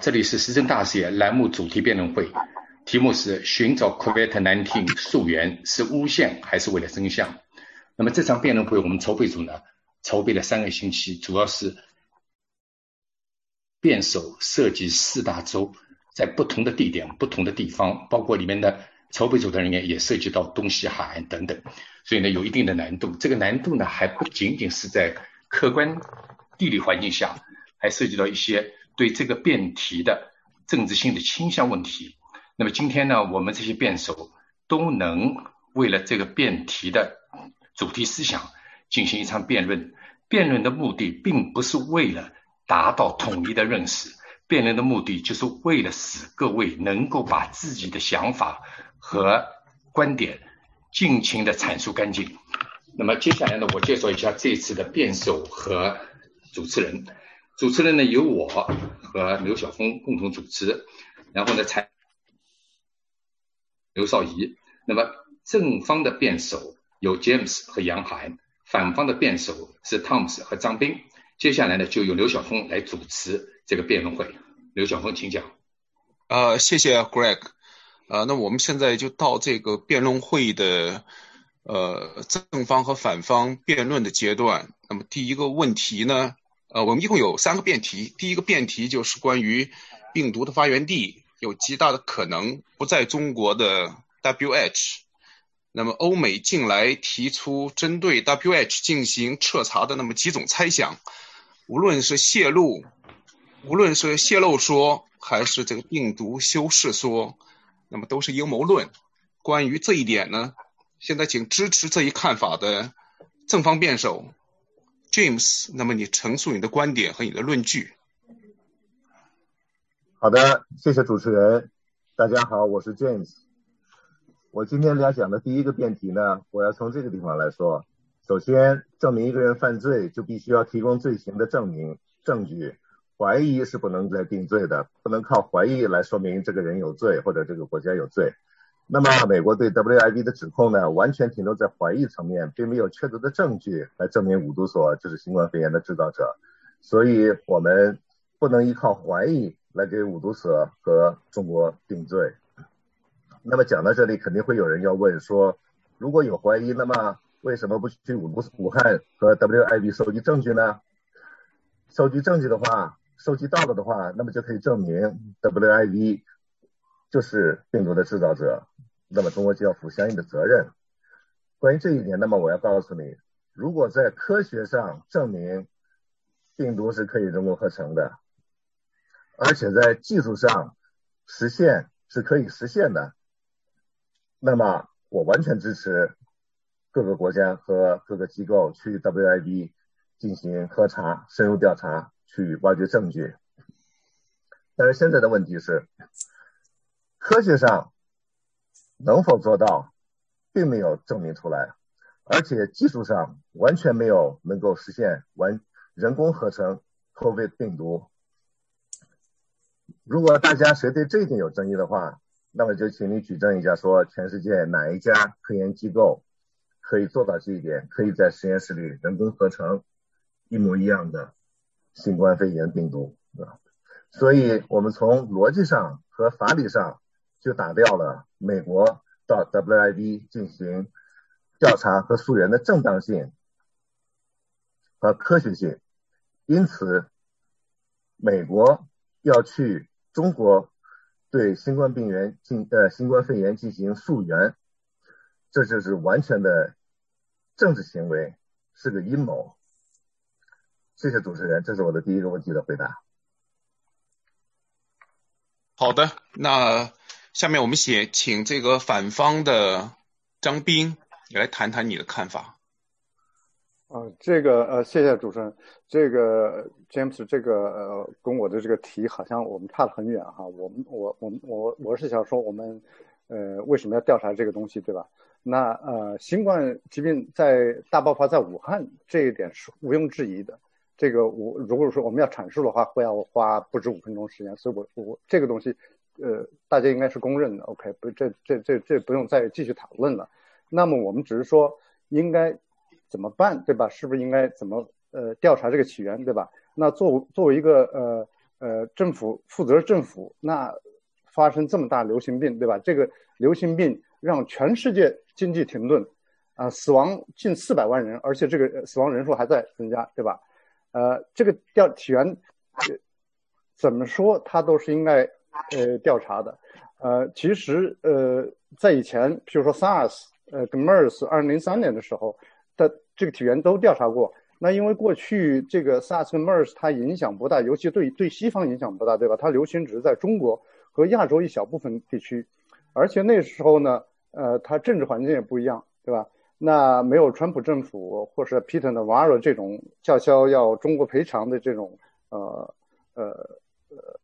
这里是时政大视野栏目主题辩论会，题目是寻找 COVID-19 溯源是诬陷还是为了真相？那么这场辩论会我们筹备组呢，筹备了三个星期，主要是辩手涉及四大洲，在不同的地点、不同的地方，包括里面的筹备组的人员也涉及到东西海岸等等，所以呢有一定的难度。这个难度呢还不仅仅是在客观地理环境下，还涉及到一些。对这个辩题的政治性的倾向问题，那么今天呢，我们这些辩手都能为了这个辩题的主题思想进行一场辩论。辩论的目的并不是为了达到统一的认识，辩论的目的就是为了使各位能够把自己的想法和观点尽情的阐述干净。那么接下来呢，我介绍一下这次的辩手和主持人。主持人呢由我和刘晓峰共同主持，然后呢采刘少仪。那么正方的辩手有 James 和杨涵，反方的辩手是 Tom 和张斌。接下来呢就由刘晓峰来主持这个辩论会。刘晓峰，请讲。呃，谢谢 Greg。呃，那我们现在就到这个辩论会的呃正方和反方辩论的阶段。那么第一个问题呢？呃，我们一共有三个辩题。第一个辩题就是关于病毒的发源地有极大的可能不在中国的 WH。那么，欧美近来提出针对 WH 进行彻查的那么几种猜想，无论是泄露，无论是泄露说，还是这个病毒修饰说，那么都是阴谋论。关于这一点呢，现在请支持这一看法的正方辩手。James，那么你陈述你的观点和你的论据。好的，谢谢主持人。大家好，我是 James。我今天要讲的第一个辩题呢，我要从这个地方来说。首先，证明一个人犯罪，就必须要提供罪行的证明证据。怀疑是不能再定罪的，不能靠怀疑来说明这个人有罪或者这个国家有罪。那么，美国对 WIV 的指控呢，完全停留在怀疑层面，并没有确凿的证据来证明五毒所就是新冠肺炎的制造者，所以我们不能依靠怀疑来给五毒所和中国定罪。那么讲到这里，肯定会有人要问说，如果有怀疑，那么为什么不去武武汉和 WIV 收集证据呢？收集证据的话，收集到了的话，那么就可以证明 WIV 就是病毒的制造者。那么中国就要负相应的责任。关于这一点，那么我要告诉你，如果在科学上证明病毒是可以人工合成的，而且在技术上实现是可以实现的，那么我完全支持各个国家和各个机构去 WIB 进行核查、深入调查，去挖掘证据。但是现在的问题是，科学上。能否做到，并没有证明出来，而且技术上完全没有能够实现完人工合成破壁病毒。如果大家谁对这一点有争议的话，那么就请你举证一下，说全世界哪一家科研机构可以做到这一点，可以在实验室里人工合成一模一样的新冠肺炎病毒，啊？所以我们从逻辑上和法理上。就打掉了美国到 WIB 进行调查和溯源的正当性和科学性，因此，美国要去中国对新冠病原进呃新冠肺炎进行溯源，这就是完全的政治行为，是个阴谋。谢谢主持人，这是我的第一个问题的回答。好的，那。下面我们写，请这个反方的张斌来谈谈你的看法。啊，这个呃，谢谢主持人。这个 James，这个呃，跟我的这个题好像我们差得很远哈。我们我我我我是想说，我们呃为什么要调查这个东西，对吧？那呃，新冠疾病在大爆发在武汉这一点是毋庸置疑的。这个我如果说我们要阐述的话，会要花不止五分钟时间。所以我我这个东西。呃，大家应该是公认的，OK，不，这这这这不用再继续讨论了。那么我们只是说应该怎么办，对吧？是不是应该怎么呃调查这个起源，对吧？那作作为一个呃呃政府负责政府，那发生这么大流行病，对吧？这个流行病让全世界经济停顿，啊，死亡近四百万人，而且这个死亡人数还在增加，对吧？呃，这个调起源怎么说，它都是应该呃调查的。呃，其实呃，在以前，比如说 SARS，呃，跟 MERS，二零零三年的时候的这个起源都调查过。那因为过去这个 SARS 跟 MERS 它影响不大，尤其对对西方影响不大，对吧？它流行只是在中国和亚洲一小部分地区，而且那时候呢，呃，它政治环境也不一样，对吧？那没有川普政府或是 Peter Navarro 这种叫嚣要中国赔偿的这种呃呃呃。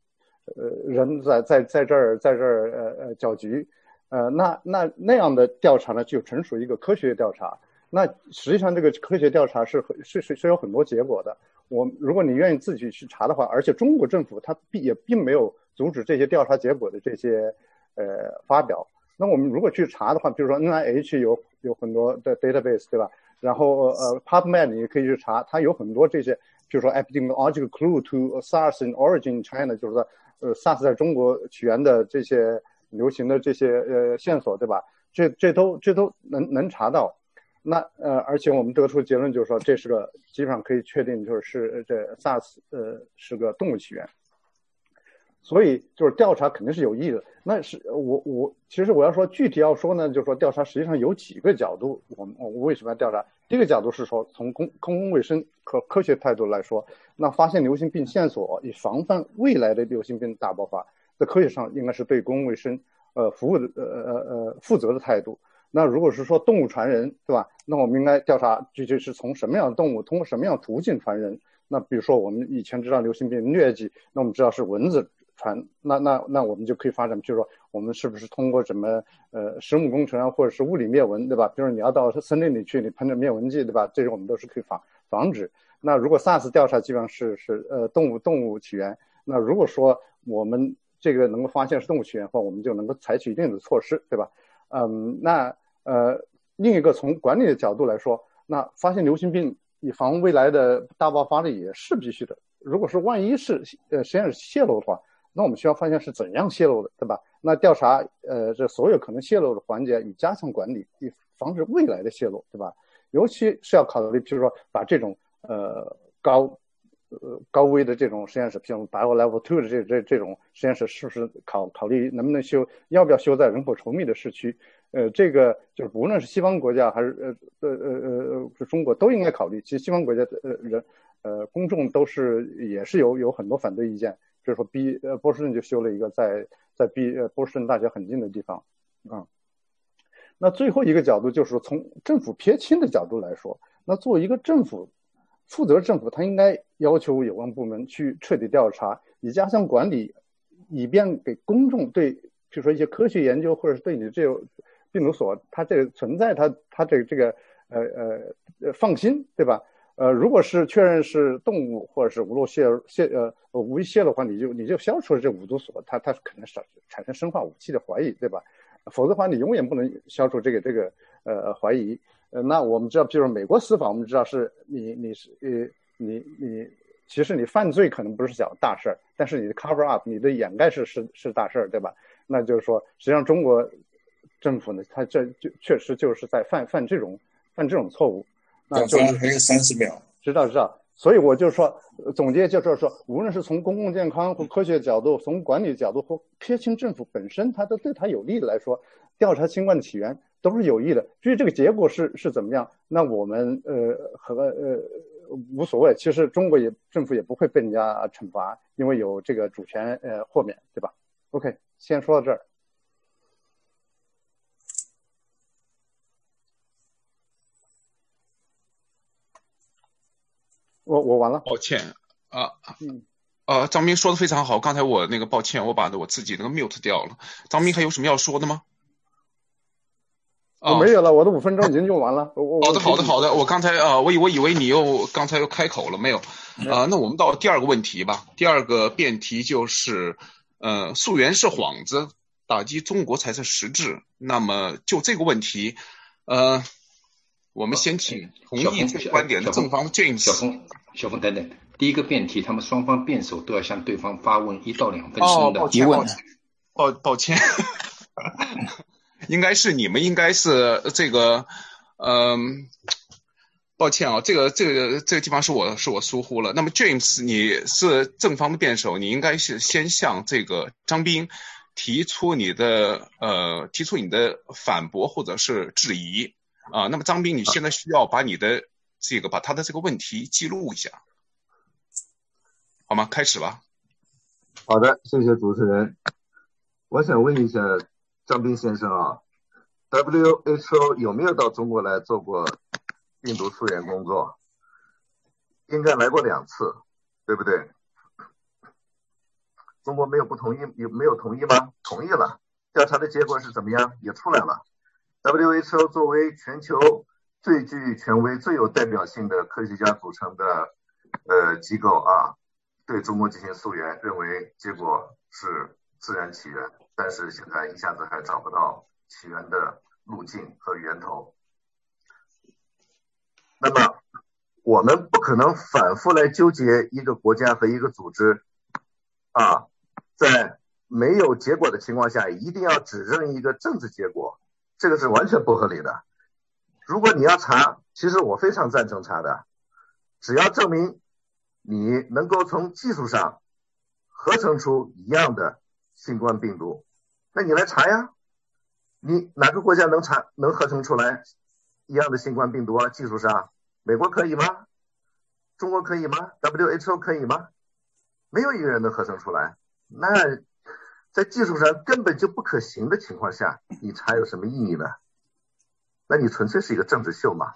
呃，人在在在这儿，在这儿呃呃搅局，呃，那那那样的调查呢，就纯属一个科学调查。那实际上这个科学调查是是是是有很多结果的。我如果你愿意自己去查的话，而且中国政府它并也并没有阻止这些调查结果的这些呃发表。那我们如果去查的话，比如说 NIH 有有很多的 database 对吧？然后呃 PubMed 你也可以去查，它有很多这些，比如说 epidemiological clue to SARS in origin in China，就是说。呃，SARS 在中国起源的这些流行的这些呃线索，对吧？这这都这都能能查到。那呃，而且我们得出结论就是说，这是个基本上可以确定，就是是这 SARS 呃是个动物起源。所以就是调查肯定是有意义的。那是我我其实我要说具体要说呢，就是说调查实际上有几个角度。我我为什么要调查？第一个角度是说从公公共卫生和科学态度来说。那发现流行病线索，以防范未来的流行病大爆发，在科学上应该是对公共卫生呃服务的呃呃呃负责的态度。那如果是说动物传人，对吧？那我们应该调查具体是从什么样的动物，通过什么样途径传人。那比如说我们以前知道流行病疟疾，那我们知道是蚊子传，那那那我们就可以发展，比如说我们是不是通过什么呃生物工程啊，或者是物理灭蚊，对吧？比如你要到森林里去，你喷着灭蚊剂，对吧？这些我们都是可以防防止。那如果 SARS 调查基本上是是呃动物动物起源，那如果说我们这个能够发现是动物起源的话，我们就能够采取一定的措施，对吧？嗯，那呃另一个从管理的角度来说，那发现流行病以防未来的大爆发的也是必须的。如果是万一是呃实验室泄露的话，那我们需要发现是怎样泄露的，对吧？那调查呃这所有可能泄露的环节，以加强管理，以防止未来的泄露，对吧？尤其是要考虑，比如说把这种呃，高呃高危的这种实验室，比如 Bio Level Two 的这这这种实验室，是不是考考虑能不能修，要不要修在人口稠密的市区？呃，这个就是无论是西方国家还是呃呃呃呃是中国，都应该考虑。其实西方国家的呃人呃公众都是也是有有很多反对意见，比如说 B 呃波士顿就修了一个在在 B 呃波士顿大学很近的地方啊。那最后一个角度就是从政府撇清的角度来说，那作为一个政府。负责政府，他应该要求有关部门去彻底调查，以加强管理，以便给公众对，比如说一些科学研究，或者是对你这个病毒所它这个存在，它它这个这个呃呃呃放心，对吧？呃，如果是确认是动物或者是无漏泄泄呃无意泄的话，你就你就消除了这五毒所，它它可能产产生生化武器的怀疑，对吧？否则的话，你永远不能消除这个这个呃怀疑。呃，那我们知道，比如美国司法，我们知道是你你是呃你你其实你犯罪可能不是小大事儿，但是你的 cover up，你的掩盖是是是大事儿，对吧？那就是说，实际上中国政府呢，他这就确实就是在犯犯这种犯这种错误。那就还有三十秒。知道知道，所以我就说总结就是说，无论是从公共健康或科学角度，从管理角度或撇清政府本身，它都对它有利来说，调查新冠的起源。都是有益的，至于这个结果是是怎么样，那我们呃和呃无所谓。其实中国也政府也不会被人家惩罚，因为有这个主权呃豁免，对吧？OK，先说到这儿。我我完了。抱歉啊，嗯，呃，张斌说的非常好，刚才我那个抱歉，我把我自己那个 mute 掉了。张斌还有什么要说的吗？我没有了，我的五分钟已经用完了。好的，好的，好的。我刚才啊，我以我以为你又刚才又开口了，没有？啊，那我们到第二个问题吧。第二个辩题就是，呃，溯源是幌子，打击中国才是实质。那么就这个问题，呃，我们先请同意这个观点的正方 James。小峰，小峰等等。第一个辩题，他们双方辩手都要向对方发问一到两分钟的提问。抱抱歉，应该是你们应该是这个，嗯，抱歉啊，这个这个这个地方是我是我疏忽了。那么 James，你是正方的辩手，你应该是先向这个张斌提出你的呃提出你的反驳或者是质疑啊。那么张斌，你现在需要把你的这个把他的这个问题记录一下，好吗？开始吧。好的，谢谢主持人。我想问一下张斌先生啊，WHO 有没有到中国来做过病毒溯源工作？应该来过两次，对不对？中国没有不同意，有没有同意吗？同意了。调查的结果是怎么样？也出来了。WHO 作为全球最具权威、最有代表性的科学家组成的呃机构啊，对中国进行溯源，认为结果是自然起源。但是现在一下子还找不到起源的路径和源头。那么我们不可能反复来纠结一个国家和一个组织啊，在没有结果的情况下，一定要指认一个政治结果，这个是完全不合理的。如果你要查，其实我非常赞成查的，只要证明你能够从技术上合成出一样的。新冠病毒，那你来查呀？你哪个国家能查能合成出来一样的新冠病毒啊？技术上，美国可以吗？中国可以吗？WHO 可以吗？没有一个人能合成出来。那在技术上根本就不可行的情况下，你查有什么意义呢？那你纯粹是一个政治秀嘛？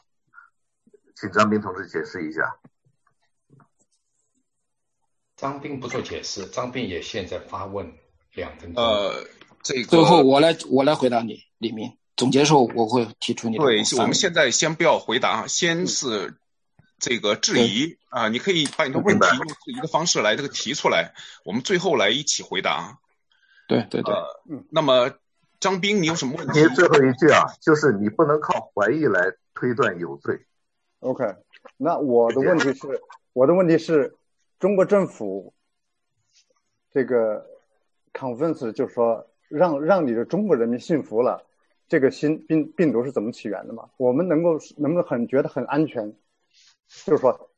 请张斌同志解释一下。张斌不做解释，张斌也现在发问。两分钟。呃，这个最后我来我来回答你，李明。总结时候我会提出你的。对，我们现在先不要回答，先是这个质疑啊，你可以把你的问题用质疑的方式来这个提出来，我们最后来一起回答。对对对。嗯。那么张斌，你有什么问题？最后一句啊，就是你不能靠怀疑来推断有罪。OK，那我的问题是，我的问题是，中国政府这个。convince 就是说，让让你的中国人民信服了，这个新病病毒是怎么起源的嘛？我们能够能不能很觉得很安全？就是说，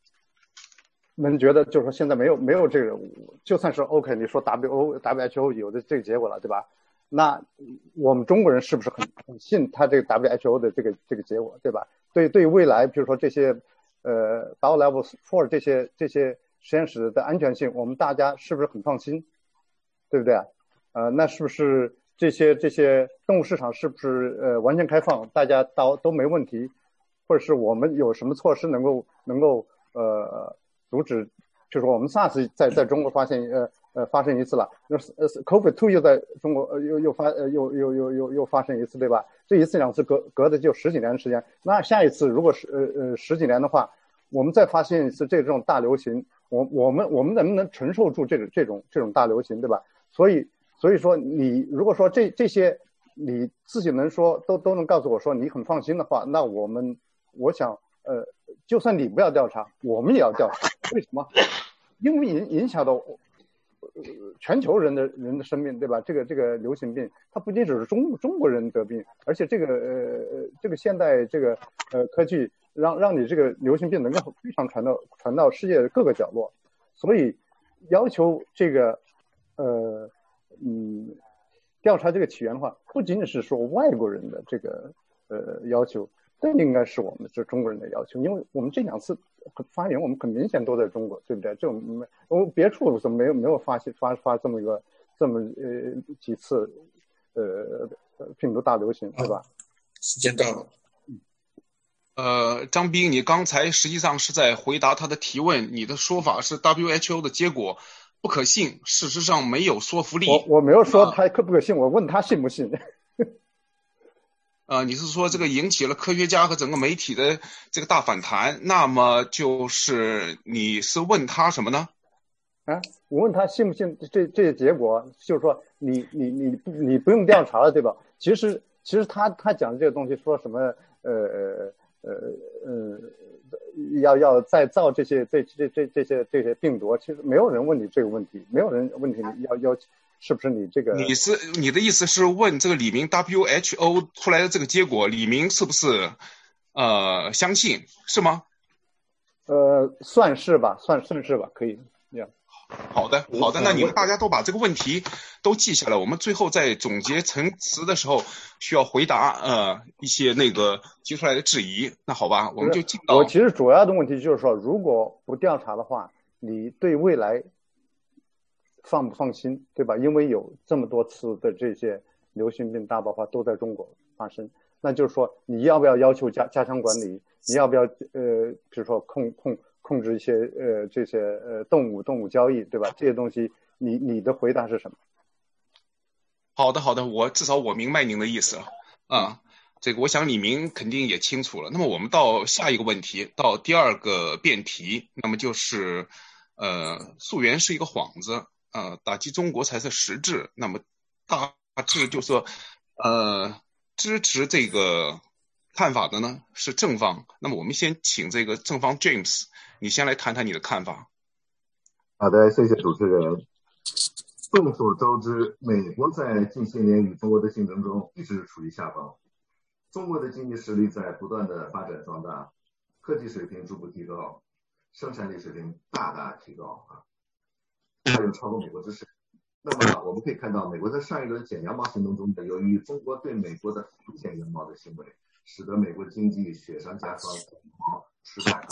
能觉得就是说现在没有没有这个，就算是 OK，你说 WHO WHO 有的这个结果了，对吧？那我们中国人是不是很很信他这个 WHO 的这个这个结果，对吧？对对未来，比如说这些呃 b i o level four 这些这些实验室的安全性，我们大家是不是很放心？对不对啊？呃，那是不是这些这些动物市场是不是呃完全开放，大家都都没问题，或者是我们有什么措施能够能够呃阻止？就是说我们 SARS 在在中国发现呃呃发生一次了，那呃 COVID two 又在中国呃又又发呃又又又又又发生一次，对吧？这一次两次隔隔的就十几年的时间，那下一次如果是呃呃十几年的话，我们再发现一次这种大流行，我我们我们能不能承受住这种这种这种大流行，对吧？所以，所以说你如果说这这些你自己能说都都能告诉我说你很放心的话，那我们我想呃，就算你不要调查，我们也要调查。为什么？因为影影响到呃全球人的人的生命，对吧？这个这个流行病，它不仅只是中中国人得病，而且这个呃这个现代这个呃科技让让你这个流行病能够非常传到传到世界的各个角落，所以要求这个。呃，嗯，调查这个起源的话，不仅仅是说外国人的这个呃要求，更应该是我们这中国人的要求，因为我们这两次发言，我们很明显都在中国，对不对？就没，我别处怎么没有没有发现发发这么一个这么呃几次呃病毒大流行，对吧？时间到了。呃，张斌，你刚才实际上是在回答他的提问，你的说法是 WHO 的结果。不可信，事实上没有说服力。我我没有说他可不可信，我问他信不信。呃，你是说这个引起了科学家和整个媒体的这个大反弹？那么就是你是问他什么呢？啊，我问他信不信这这些结果，就是说你你你你不用调查了，对吧？其实其实他他讲的这个东西说什么呃呃呃呃，要要再造这些这这这这些这些病毒，其实没有人问你这个问题，没有人问你要要是不是你这个？你是你的意思是问这个李明 WHO 出来的这个结果，李明是不是呃相信是吗？呃，算是吧，算算是吧，可以。好的，好的，那你们大家都把这个问题都记下来，我们最后在总结陈词的时候需要回答呃一些那个提出来的质疑。那好吧，我们就进到。我其实主要的问题就是说，如果不调查的话，你对未来放不放心，对吧？因为有这么多次的这些流行病大爆发都在中国发生，那就是说你要不要要求加加强管理？你要不要呃，比如说控控？控制一些呃这些呃动物动物交易对吧？这些东西你你的回答是什么？好的好的，我至少我明白您的意思了啊。这个我想李明肯定也清楚了。那么我们到下一个问题，到第二个辩题，那么就是呃溯源是一个幌子，呃打击中国才是实质。那么大致就说呃支持这个看法的呢是正方。那么我们先请这个正方 James。你先来谈谈你的看法。好的，谢谢主持人。众所周知，美国在近些年与中国的竞争中一直处于下风。中国的经济实力在不断的发展壮大，科技水平逐步提高，生产力水平大大提高啊，还有超过美国之势。那么我们可以看到，美国在上一轮剪羊毛行动中，由于中国对美国的剪羊毛的行为，使得美国经济雪上加霜，失败啊。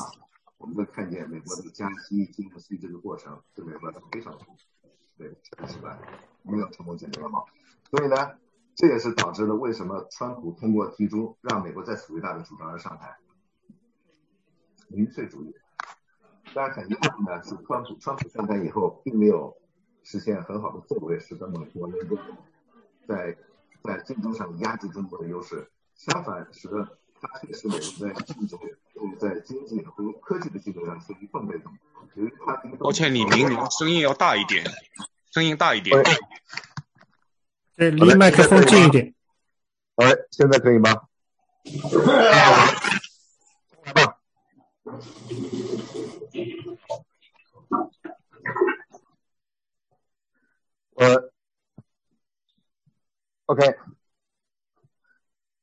我们会看见美国的加息、金融息这个过程对美国是非常痛苦，对失败，没有成功剪掉羊毛？所以呢，这也是导致了为什么川普通过提出让美国再次伟大的主张而上台，民粹主义。但是很遗憾呢是，川普川普上台以后，并没有实现很好的作为，使得美国能够在在竞争上压制中国的优势，相反，使得它确实美国在竞争。在经济和科技的基础上是一份被动。抱歉，李明，你的声音要大一点，声音大一点。对，离麦克风近一点。哎，现在可以吗？呃，OK，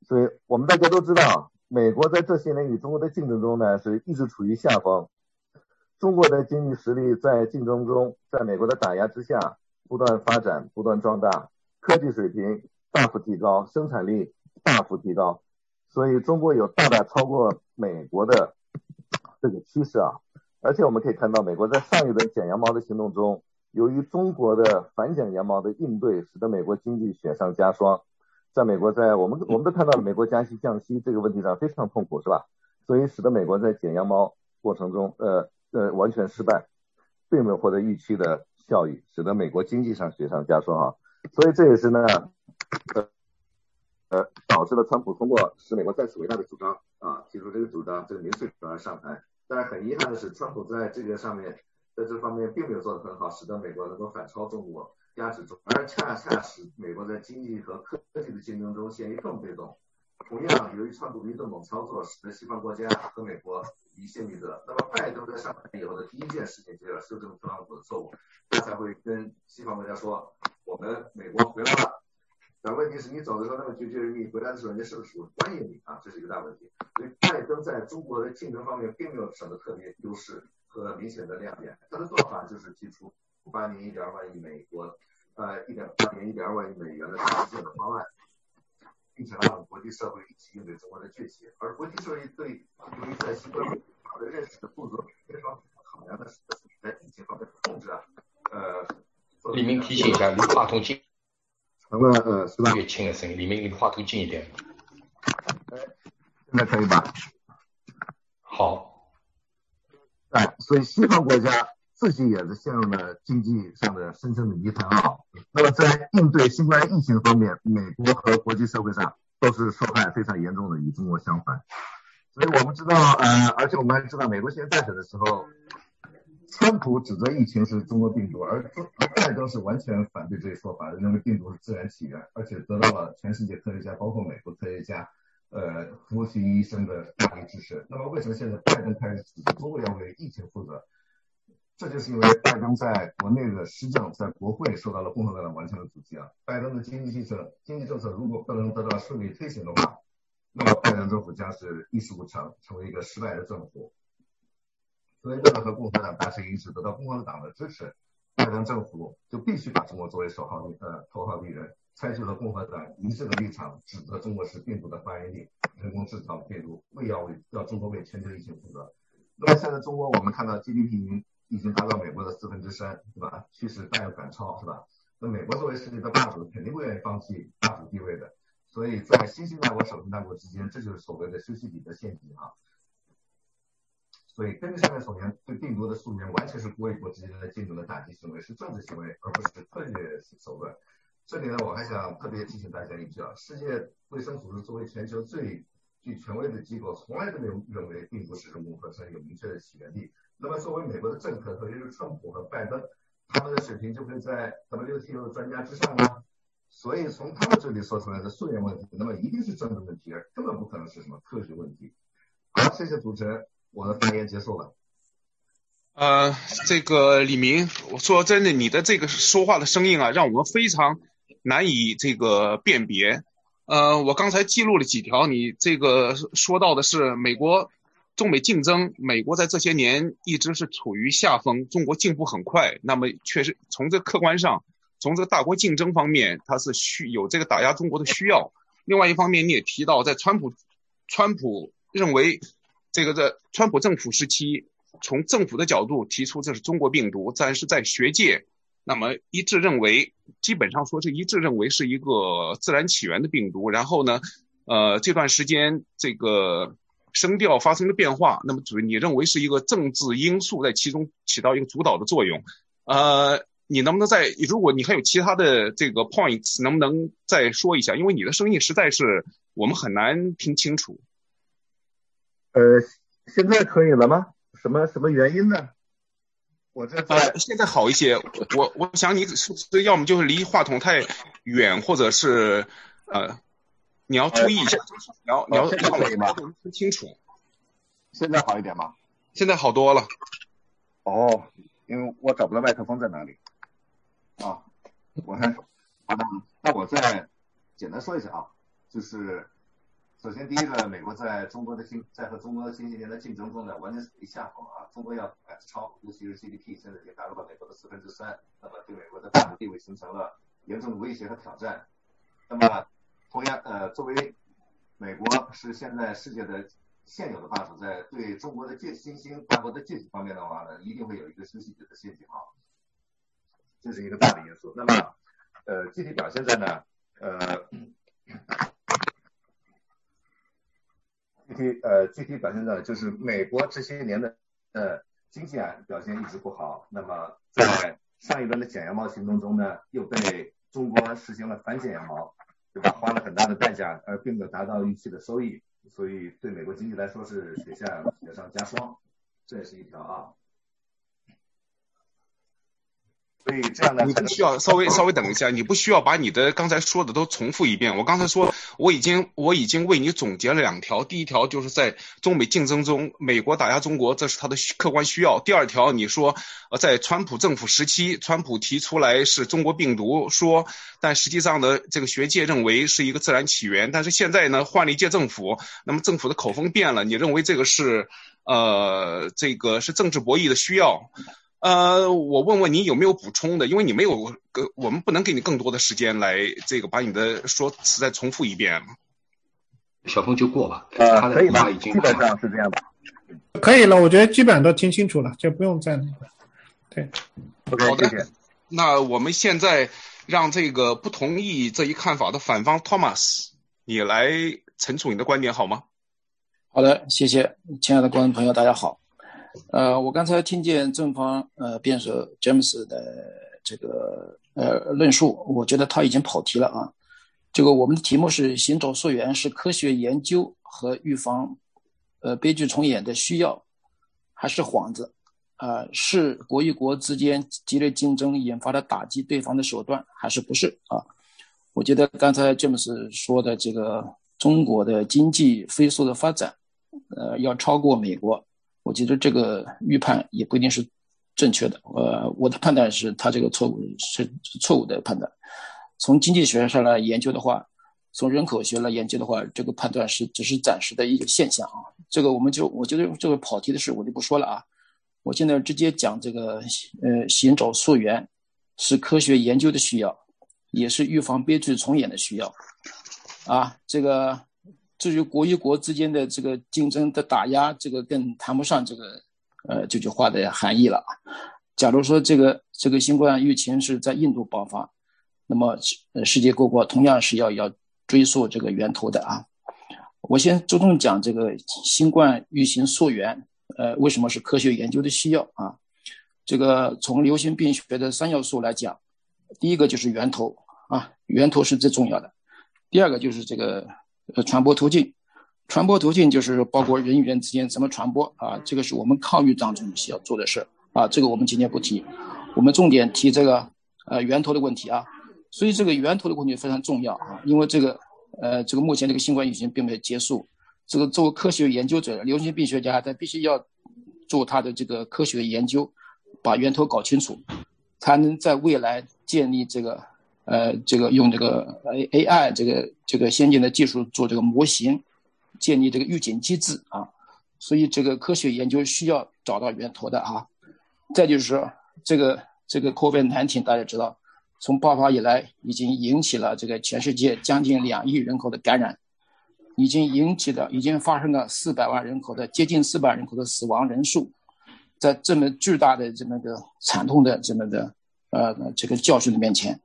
所以我们大家都知道。美国在这些年与中国的竞争中呢，是一直处于下风。中国的经济实力在竞争中，在美国的打压之下，不断发展、不断壮大，科技水平大幅提高，生产力大幅提高，所以中国有大大超过美国的这个趋势啊。而且我们可以看到，美国在上一轮剪羊毛的行动中，由于中国的反剪羊毛的应对，使得美国经济雪上加霜。在美国，在我们我们都看到了，美国加息降息这个问题上非常痛苦，是吧？所以使得美国在剪羊毛过程中，呃呃，完全失败，并没有获得预期的效益，使得美国经济上雪上加霜啊。所以这也是呢，呃呃，导致了川普通过使美国再次伟大的主张啊，提出这个主张，这个民粹主张上台。但是很遗憾的是，川普在这个上面，在这方面并没有做得很好，使得美国能够反超中国。压制中，而恰恰使美国在经济和科技的竞争中陷于更被动。同样，由于川普一顿猛操作，使得西方国家和美国离心离德。那么，拜登在上台以后的第一件事情就要修正特朗普的错误，他才会跟西方国家说：“我们美国回来了。”但问题是你走的时候那么决绝，你回来的时候人家是不是欢迎你啊？这是一个大问题。所以，拜登在中国的竞争方面并没有什么特别优势和明显的亮点。他的做法就是提出。八年一点二万亿美国，呃，一点八年一点二万亿美元的大建的方案，并且让国际社会一起应对中国的崛起。而国际社会对由于在新冠病毒的认识的不足，非常考量的是在疫情方面的控制啊，呃。李明提醒一下，离话筒近。成了，呃，是吧？越轻的声音，李明离话筒近一点。哎，现在可以吧？好。哎，所以西方国家。自己也是陷入了经济上的深深的泥潭啊。那么在应对新冠疫情方面，美国和国际社会上都是受害非常严重的，与中国相反。所以我们知道，呃，而且我们还知道，美国现在选的时候，川普指责疫情是中国病毒，而中而拜登是完全反对这一说法，认为病毒是自然起源，而且得到了全世界科学家，包括美国科学家呃，福奇医生的大力支持。那么为什么现在拜登开始指责中国要为疫情负责？这就是因为拜登在国内的施政，在国会受到了共和党完全的阻击啊。拜登的经济政策，经济政策如果不能得到顺利推行的话，那么拜登政府将是一事无成，成为一个失败的政府。所以为了和共和党达成一致，得到共和党的支持，拜登政府就必须把中国作为首号呃头号敌人，采取了共和党一致的立场，指责中国是病毒的发源地，人工制造病毒，为要为要中国为全球疫情负责。那么现在中国我们看到 GDP 已经达到美国的四分之三，是吧？趋势大有赶超，是吧？那美国作为世界的霸主，肯定不愿意放弃霸主地位的。所以在新兴大国、首兴大国之间，这就是所谓的修昔底德陷阱啊。所以根据上面所言，对病毒的溯源完全是国与国之间的竞争的打击行为，是政治行为，而不是科学手段。这里呢，我还想特别提醒大家一句啊，世界卫生组织作为全球最具权威的机构，从来都没有认为病毒是人工合成有明确的起源地。那么作为美国的政客，特别是川普和拜登，他们的水平就会在 WTO 专家之上吗？所以从他们这里说出来的溯源问题，那么一定是政治问题，而根本不可能是什么科学问题。好，谢谢主持人，我的发言结束了。呃，这个李明，我说真的，你的这个说话的声音啊，让我们非常难以这个辨别。呃，我刚才记录了几条，你这个说到的是美国中美竞争，美国在这些年一直是处于下风，中国进步很快。那么确实从这客观上。从这个大国竞争方面，它是需有这个打压中国的需要。另外一方面，你也提到，在川普，川普认为，这个在川普政府时期，从政府的角度提出这是中国病毒，但是在学界，那么一致认为，基本上说是一致认为是一个自然起源的病毒。然后呢，呃，这段时间这个声调发生了变化，那么主你认为是一个政治因素在其中起到一个主导的作用，呃。你能不能再，如果你还有其他的这个 points，能不能再说一下？因为你的声音实在是我们很难听清楚。呃，现在可以了吗？什么什么原因呢？我这呃，现在好一些。我我想你是不是要么就是离话筒太远，或者是呃，你要注意一下，你要你要让我听清楚。现在好一点吗？现在好多了。哦，因为我找不到麦克风在哪里。啊，我看，好的，那我再简单说一下啊，就是首先第一个，美国在中国的经在和中国近些年的竞争中呢，完全处于下风啊，中国要赶超，尤其是 GDP 现在已经达到了美国的四分之三，那么对美国的霸主地位形成了严重的威胁和挑战。那么同样，呃，作为美国是现在世界的现有的霸主，在对中国的借新兴大国的借体方面的话呢，一定会有一个休息者的陷阱啊。这是一个大的因素。那么，呃，具体表现在呢？呃，具体呃具体表现在就是美国这些年的呃经济啊表现一直不好。那么在上一轮的减羊毛行动中呢，又被中国实行了反减羊毛，对吧？花了很大的代价，而并没有达到预期的收益，所以对美国经济来说是雪下雪上加霜。这也是一条啊。所以这样呢，你不需要稍微稍微等一下，你不需要把你的刚才说的都重复一遍。我刚才说我已经我已经为你总结了两条，第一条就是在中美竞争中，美国打压中国，这是他的客观需要。第二条你说呃，在川普政府时期，川普提出来是中国病毒，说但实际上呢，这个学界认为是一个自然起源。但是现在呢，换了一届政府，那么政府的口风变了，你认为这个是呃这个是政治博弈的需要？呃，我问问你有没有补充的，因为你没有，我们不能给你更多的时间来这个把你的说辞再重复一遍。小峰就过吧，呃，他的话已经基本上是这样吧。可以了，我觉得基本上都听清楚了，就不用再那个。对，OK，谢谢。那我们现在让这个不同意这一看法的反方 Thomas，你来陈述你的观点好吗？好的，谢谢，亲爱的观众朋友，大家好。呃，我刚才听见正方呃辩手詹姆斯的这个呃论述，我觉得他已经跑题了啊。这个我们的题目是“行走溯源是科学研究和预防呃悲剧重演的需要，还是幌子？啊，是国与国之间激烈竞争引发的打击对方的手段，还是不是啊？我觉得刚才詹姆斯说的这个中国的经济飞速的发展，呃，要超过美国。我觉得这个预判也不一定是正确的。呃，我的判断是他这个错误是错误的判断。从经济学上来研究的话，从人口学来研究的话，这个判断是只是暂时的一个现象啊。这个我们就我觉得这个跑题的事我就不说了啊。我现在直接讲这个呃，寻找溯源是科学研究的需要，也是预防悲剧重演的需要啊。这个。至于国与国之间的这个竞争的打压，这个更谈不上这个，呃，这句话的含义了。假如说这个这个新冠疫情是在印度爆发，那么呃，世界各国同样是要要追溯这个源头的啊。我先着重讲这个新冠疫情溯源，呃，为什么是科学研究的需要啊？这个从流行病学的三要素来讲，第一个就是源头啊，源头是最重要的。第二个就是这个。呃，传播途径，传播途径就是包括人与人之间怎么传播啊，这个是我们抗疫当中需要做的事啊，这个我们今天不提，我们重点提这个呃源头的问题啊，所以这个源头的问题非常重要啊，因为这个呃这个目前这个新冠疫情并没有结束，这个作为科学研究者、流行病学家，他必须要做他的这个科学研究，把源头搞清楚，才能在未来建立这个。呃，这个用这个 A A I 这个这个先进的技术做这个模型，建立这个预警机制啊，所以这个科学研究需要找到源头的啊。再就是说，这个这个 COVID-19 大家知道，从爆发以来已经引起了这个全世界将近两亿人口的感染，已经引起的已经发生了四百万人口的接近四百人口的死亡人数，在这么巨大的这么个惨痛的这么的呃这个教训的面前。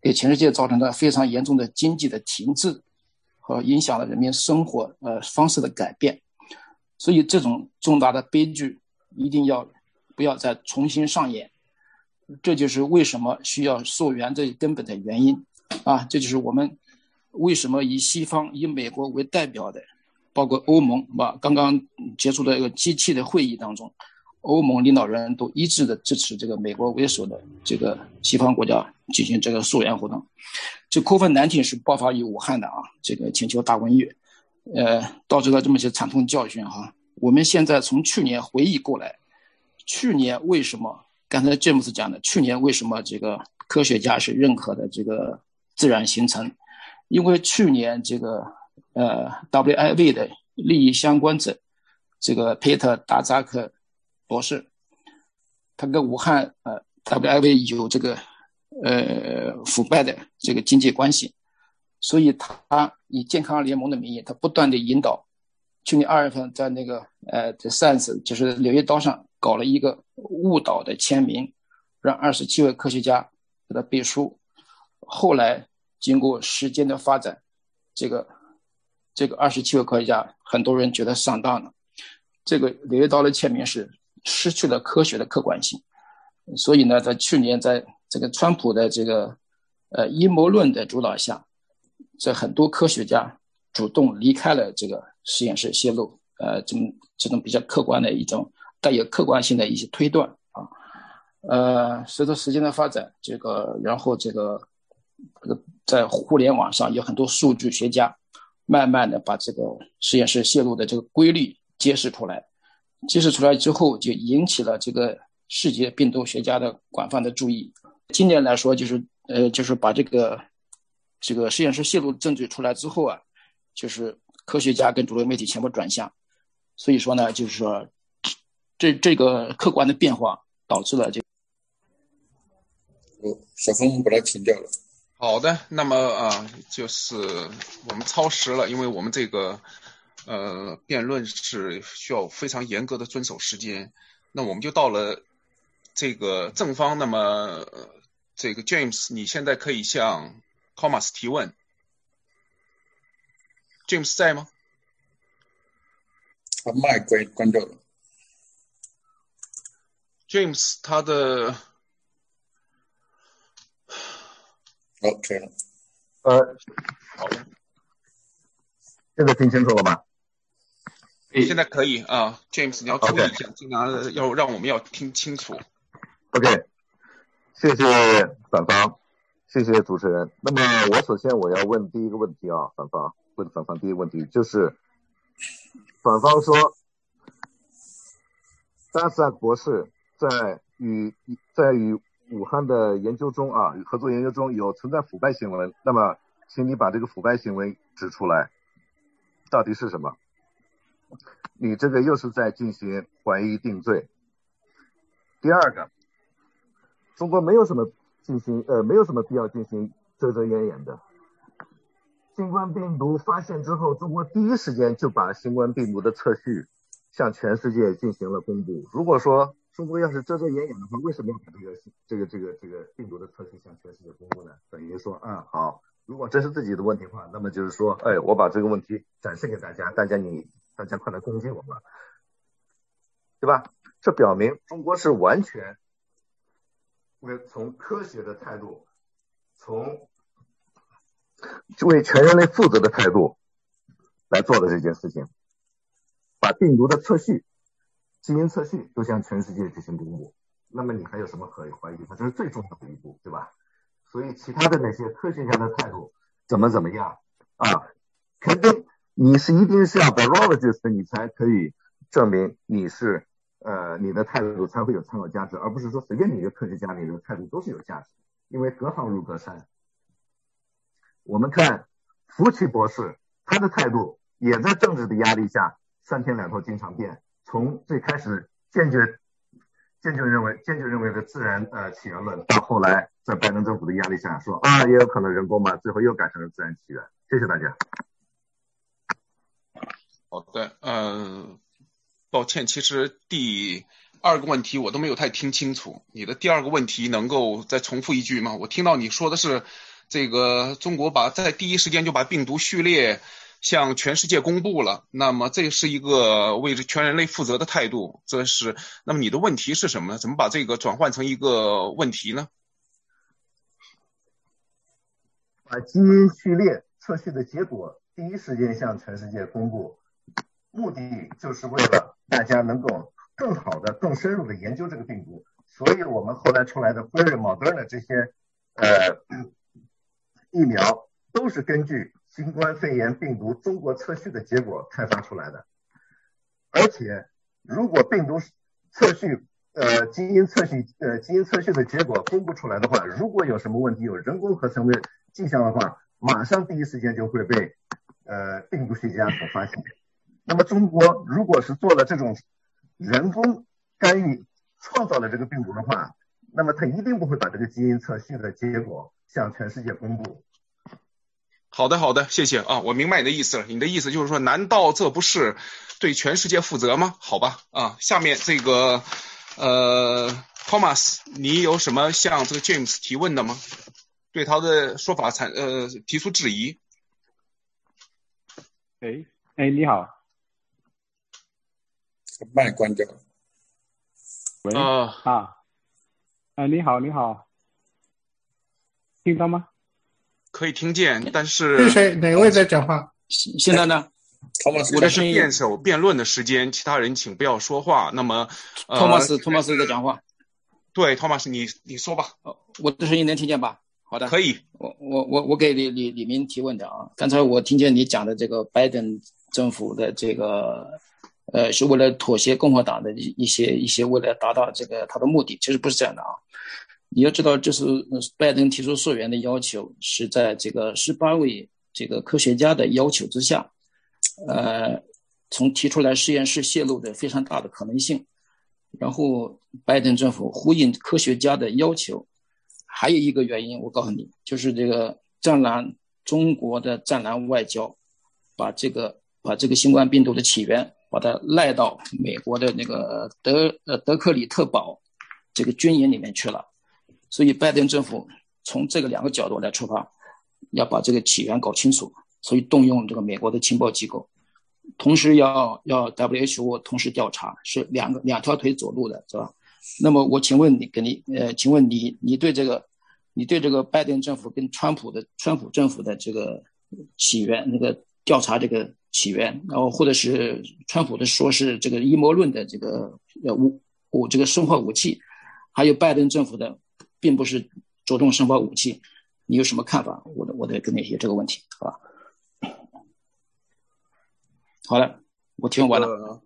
给全世界造成了非常严重的经济的停滞，和影响了人民生活呃方式的改变，所以这种重大的悲剧一定要不要再重新上演，这就是为什么需要溯源的根本的原因啊！这就是我们为什么以西方以美国为代表的，包括欧盟吧，刚刚结束的一个机器的会议当中。欧盟领导人都一致的支持这个美国为首的这个西方国家进行这个溯源活动。这 COVID-19 是爆发于武汉的啊，这个全球大瘟疫，呃，导致了这么些惨痛教训哈。我们现在从去年回忆过来，去年为什么刚才詹姆斯讲的，去年为什么这个科学家是认可的这个自然形成？因为去年这个呃 WIV 的利益相关者，这个佩特达扎克。博士，他跟武汉呃 WIV 有这个呃腐败的这个经济关系，所以他以健康联盟的名义，他不断的引导。去年二月份在那个呃 The Science 就是《柳叶刀》上搞了一个误导的签名，让二十七位科学家给他背书。后来经过时间的发展，这个这个二十七位科学家很多人觉得上当了。这个《柳叶刀》的签名是。失去了科学的客观性，所以呢，在去年在这个川普的这个呃阴谋论的主导下，这很多科学家主动离开了这个实验室，泄露呃这种这种比较客观的一种带有客观性的一些推断啊，呃，随着时间的发展，这个然后这个这个在互联网上有很多数据学家慢慢的把这个实验室泄露的这个规律揭示出来。揭示出来之后，就引起了这个世界病毒学家的广泛的注意。今年来说，就是呃，就是把这个这个实验室泄露证据出来之后啊，就是科学家跟主流媒体全部转向。所以说呢，就是说这这个客观的变化导致了这。哦，小峰把它停掉了。好的，那么啊，就是我们超时了，因为我们这个。呃，辩论是需要非常严格的遵守时间，那我们就到了这个正方。那么，这个 James，你现在可以向 Thomas 提问。James 在吗？他麦关关掉了。James，他的好，可以了。呃，好，现在听清楚了吗？现在可以啊，James，你要注意一下，尽量要让我们要听清楚。OK，谢谢反方，谢谢主持人。那么我首先我要问第一个问题啊，反方问反方第一个问题就是，反方说，扎斯克博士在与在与武汉的研究中啊，合作研究中有存在腐败行为，那么请你把这个腐败行为指出来，到底是什么？你这个又是在进行怀疑定罪。第二个，中国没有什么。进行呃没有什么必要进行遮遮掩掩的。新冠病毒发现之后，中国第一时间就把新冠病毒的测序向全世界进行了公布。如果说中国要是遮遮掩掩的话，为什么要把这个这个这个这个病毒的测序向全世界公布呢？等于说，嗯，好，如果这是自己的问题的话，那么就是说，哎，我把这个问题展示给大家，大家你大家快来攻击我们，对吧？这表明中国是完全。为从科学的态度，从为全人类负责的态度来做的这件事情，把病毒的测序、基因测序都向全世界进行公布，那么你还有什么可以怀疑的？这是最重要的一步，对吧？所以其他的那些科学家的态度怎么怎么样啊？肯定你是一定是要 biologist，你才可以证明你是。呃，你的态度才会有参考价值，而不是说随便你一个科学家，你的态度都是有价值。因为隔行如隔山。我们看福奇博士，他的态度也在政治的压力下三天两头经常变。从最开始坚决坚决认为坚决认为的自然呃起源论，到后来在拜登政府的压力下说啊也有可能人工嘛，最后又改成了自然起源。谢谢大家。好的，嗯。抱歉，其实第二个问题我都没有太听清楚。你的第二个问题能够再重复一句吗？我听到你说的是，这个中国把在第一时间就把病毒序列向全世界公布了。那么这是一个为全人类负责的态度。这是那么你的问题是什么呢？怎么把这个转换成一个问题呢？把基因序列测序的结果第一时间向全世界公布，目的就是为了。大家能够更好的、更深入的研究这个病毒，所以我们后来出来的辉瑞、莫德纳这些呃疫苗都是根据新冠肺炎病毒中国测序的结果开发出来的。而且，如果病毒测序呃基因测序呃基因测序的结果公布出来的话，如果有什么问题，有人工合成的迹象的话，马上第一时间就会被呃病毒学家所发现。那么中国如果是做了这种人工干预，创造了这个病毒的话，那么他一定不会把这个基因测序的结果向全世界公布。好的，好的，谢谢啊，我明白你的意思了。你的意思就是说，难道这不是对全世界负责吗？好吧，啊，下面这个呃，Thomas，你有什么向这个 James 提问的吗？对他的说法产呃提出质疑？哎哎，你好。麦关掉了。喂啊啊！你好，你好，听到吗？可以听见，但是是谁？哪位在讲话？现在呢？我的是辩手辩论的时间，其他人请不要说话。那么，托马斯，托马斯在讲话。对，托马斯，你你说吧。我的声音能听见吧？好的，可以。我我我我给李李李明提问的啊。刚才我听见你讲的这个拜登政府的这个。呃，是为了妥协共和党的一些一些，为了达到这个他的目的，其实不是这样的啊。你要知道，这是拜登提出溯源的要求，是在这个十八位这个科学家的要求之下，呃，从提出来实验室泄露的非常大的可能性，然后拜登政府呼应科学家的要求，还有一个原因，我告诉你，就是这个战狼中国的战狼外交，把这个把这个新冠病毒的起源。把它赖到美国的那个德呃德克里特堡这个军营里面去了，所以拜登政府从这个两个角度来出发，要把这个起源搞清楚，所以动用这个美国的情报机构，同时要要 WHO 同时调查，是两个两条腿走路的，是吧？那么我请问你，给你呃，请问你你对这个你对这个拜登政府跟川普的川普政府的这个起源那个调查这个？起源，然后或者是川普的说是这个阴谋论的这个呃武武这个生化武器，还有拜登政府的并不是着重生化武器，你有什么看法？我的我得跟你提这个问题，好吧？好了，我听完了。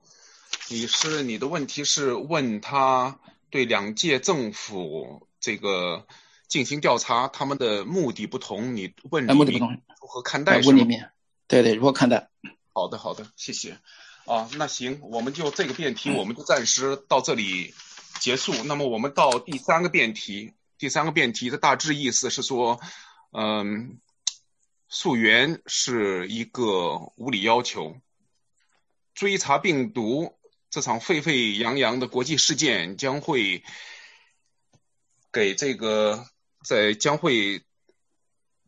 你是你的问题是问他对两届政府这个进行调查，他们的目的不同，你问目的不同，如何看待？问里面，对对，如何看待？好的好的，谢谢。啊，那行，我们就这个辩题，我们就暂时到这里结束。那么我们到第三个辩题，第三个辩题的大致意思是说，嗯，溯源是一个无理要求，追查病毒这场沸沸扬扬的国际事件将会给这个在将会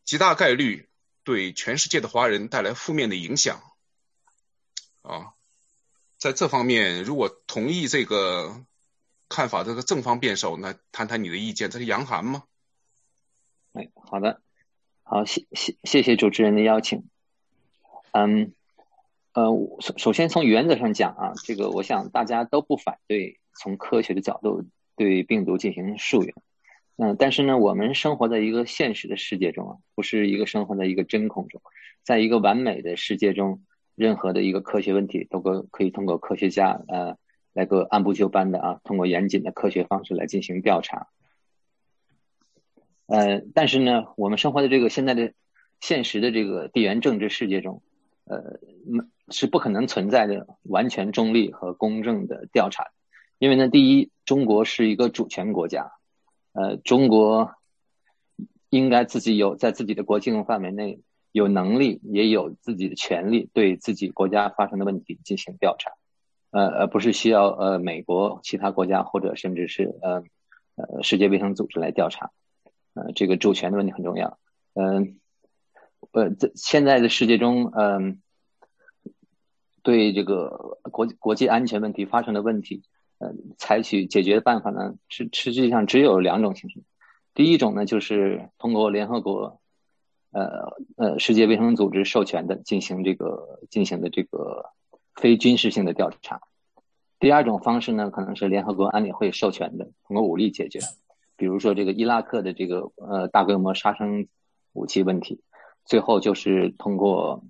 极大概率对全世界的华人带来负面的影响，啊。在这方面，如果同意这个看法，这个正方辩手，那谈谈你的意见。这是杨涵吗？哎，好的，好，谢谢谢谢主持人的邀请。嗯，呃，首首先从原则上讲啊，这个我想大家都不反对从科学的角度对病毒进行溯源。嗯，但是呢，我们生活在一个现实的世界中啊，不是一个生活在一个真空中，在一个完美的世界中。任何的一个科学问题，都可可以通过科学家呃来个按部就班的啊，通过严谨的科学方式来进行调查。呃，但是呢，我们生活的这个现在的现实的这个地缘政治世界中，呃，是不可能存在的完全中立和公正的调查，因为呢，第一，中国是一个主权国家，呃，中国应该自己有在自己的国境范围内。有能力也有自己的权利，对自己国家发生的问题进行调查，呃，而不是需要呃美国、其他国家或者甚至是呃呃世界卫生组织来调查，呃，这个主权的问题很重要。嗯，呃，在现在的世界中，嗯，对这个国国际安全问题发生的问题，呃，采取解决的办法呢，是实际上只有两种形式。第一种呢，就是通过联合国。呃呃，世界卫生组织授权的进行这个进行的这个非军事性的调查。第二种方式呢，可能是联合国安理会授权的，通过武力解决。比如说这个伊拉克的这个呃大规模杀伤武器问题，最后就是通过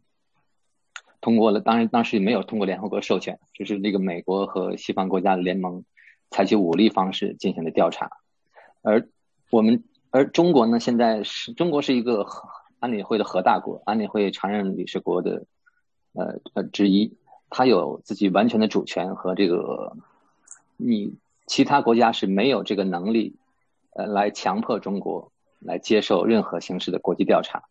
通过了，当然当时没有通过联合国授权，就是这个美国和西方国家的联盟采取武力方式进行的调查。而我们而中国呢，现在是中国是一个。安理会的核大国，安理会常任理事国的呃呃之一，它有自己完全的主权和这个，你其他国家是没有这个能力呃来强迫中国来接受任何形式的国际调查，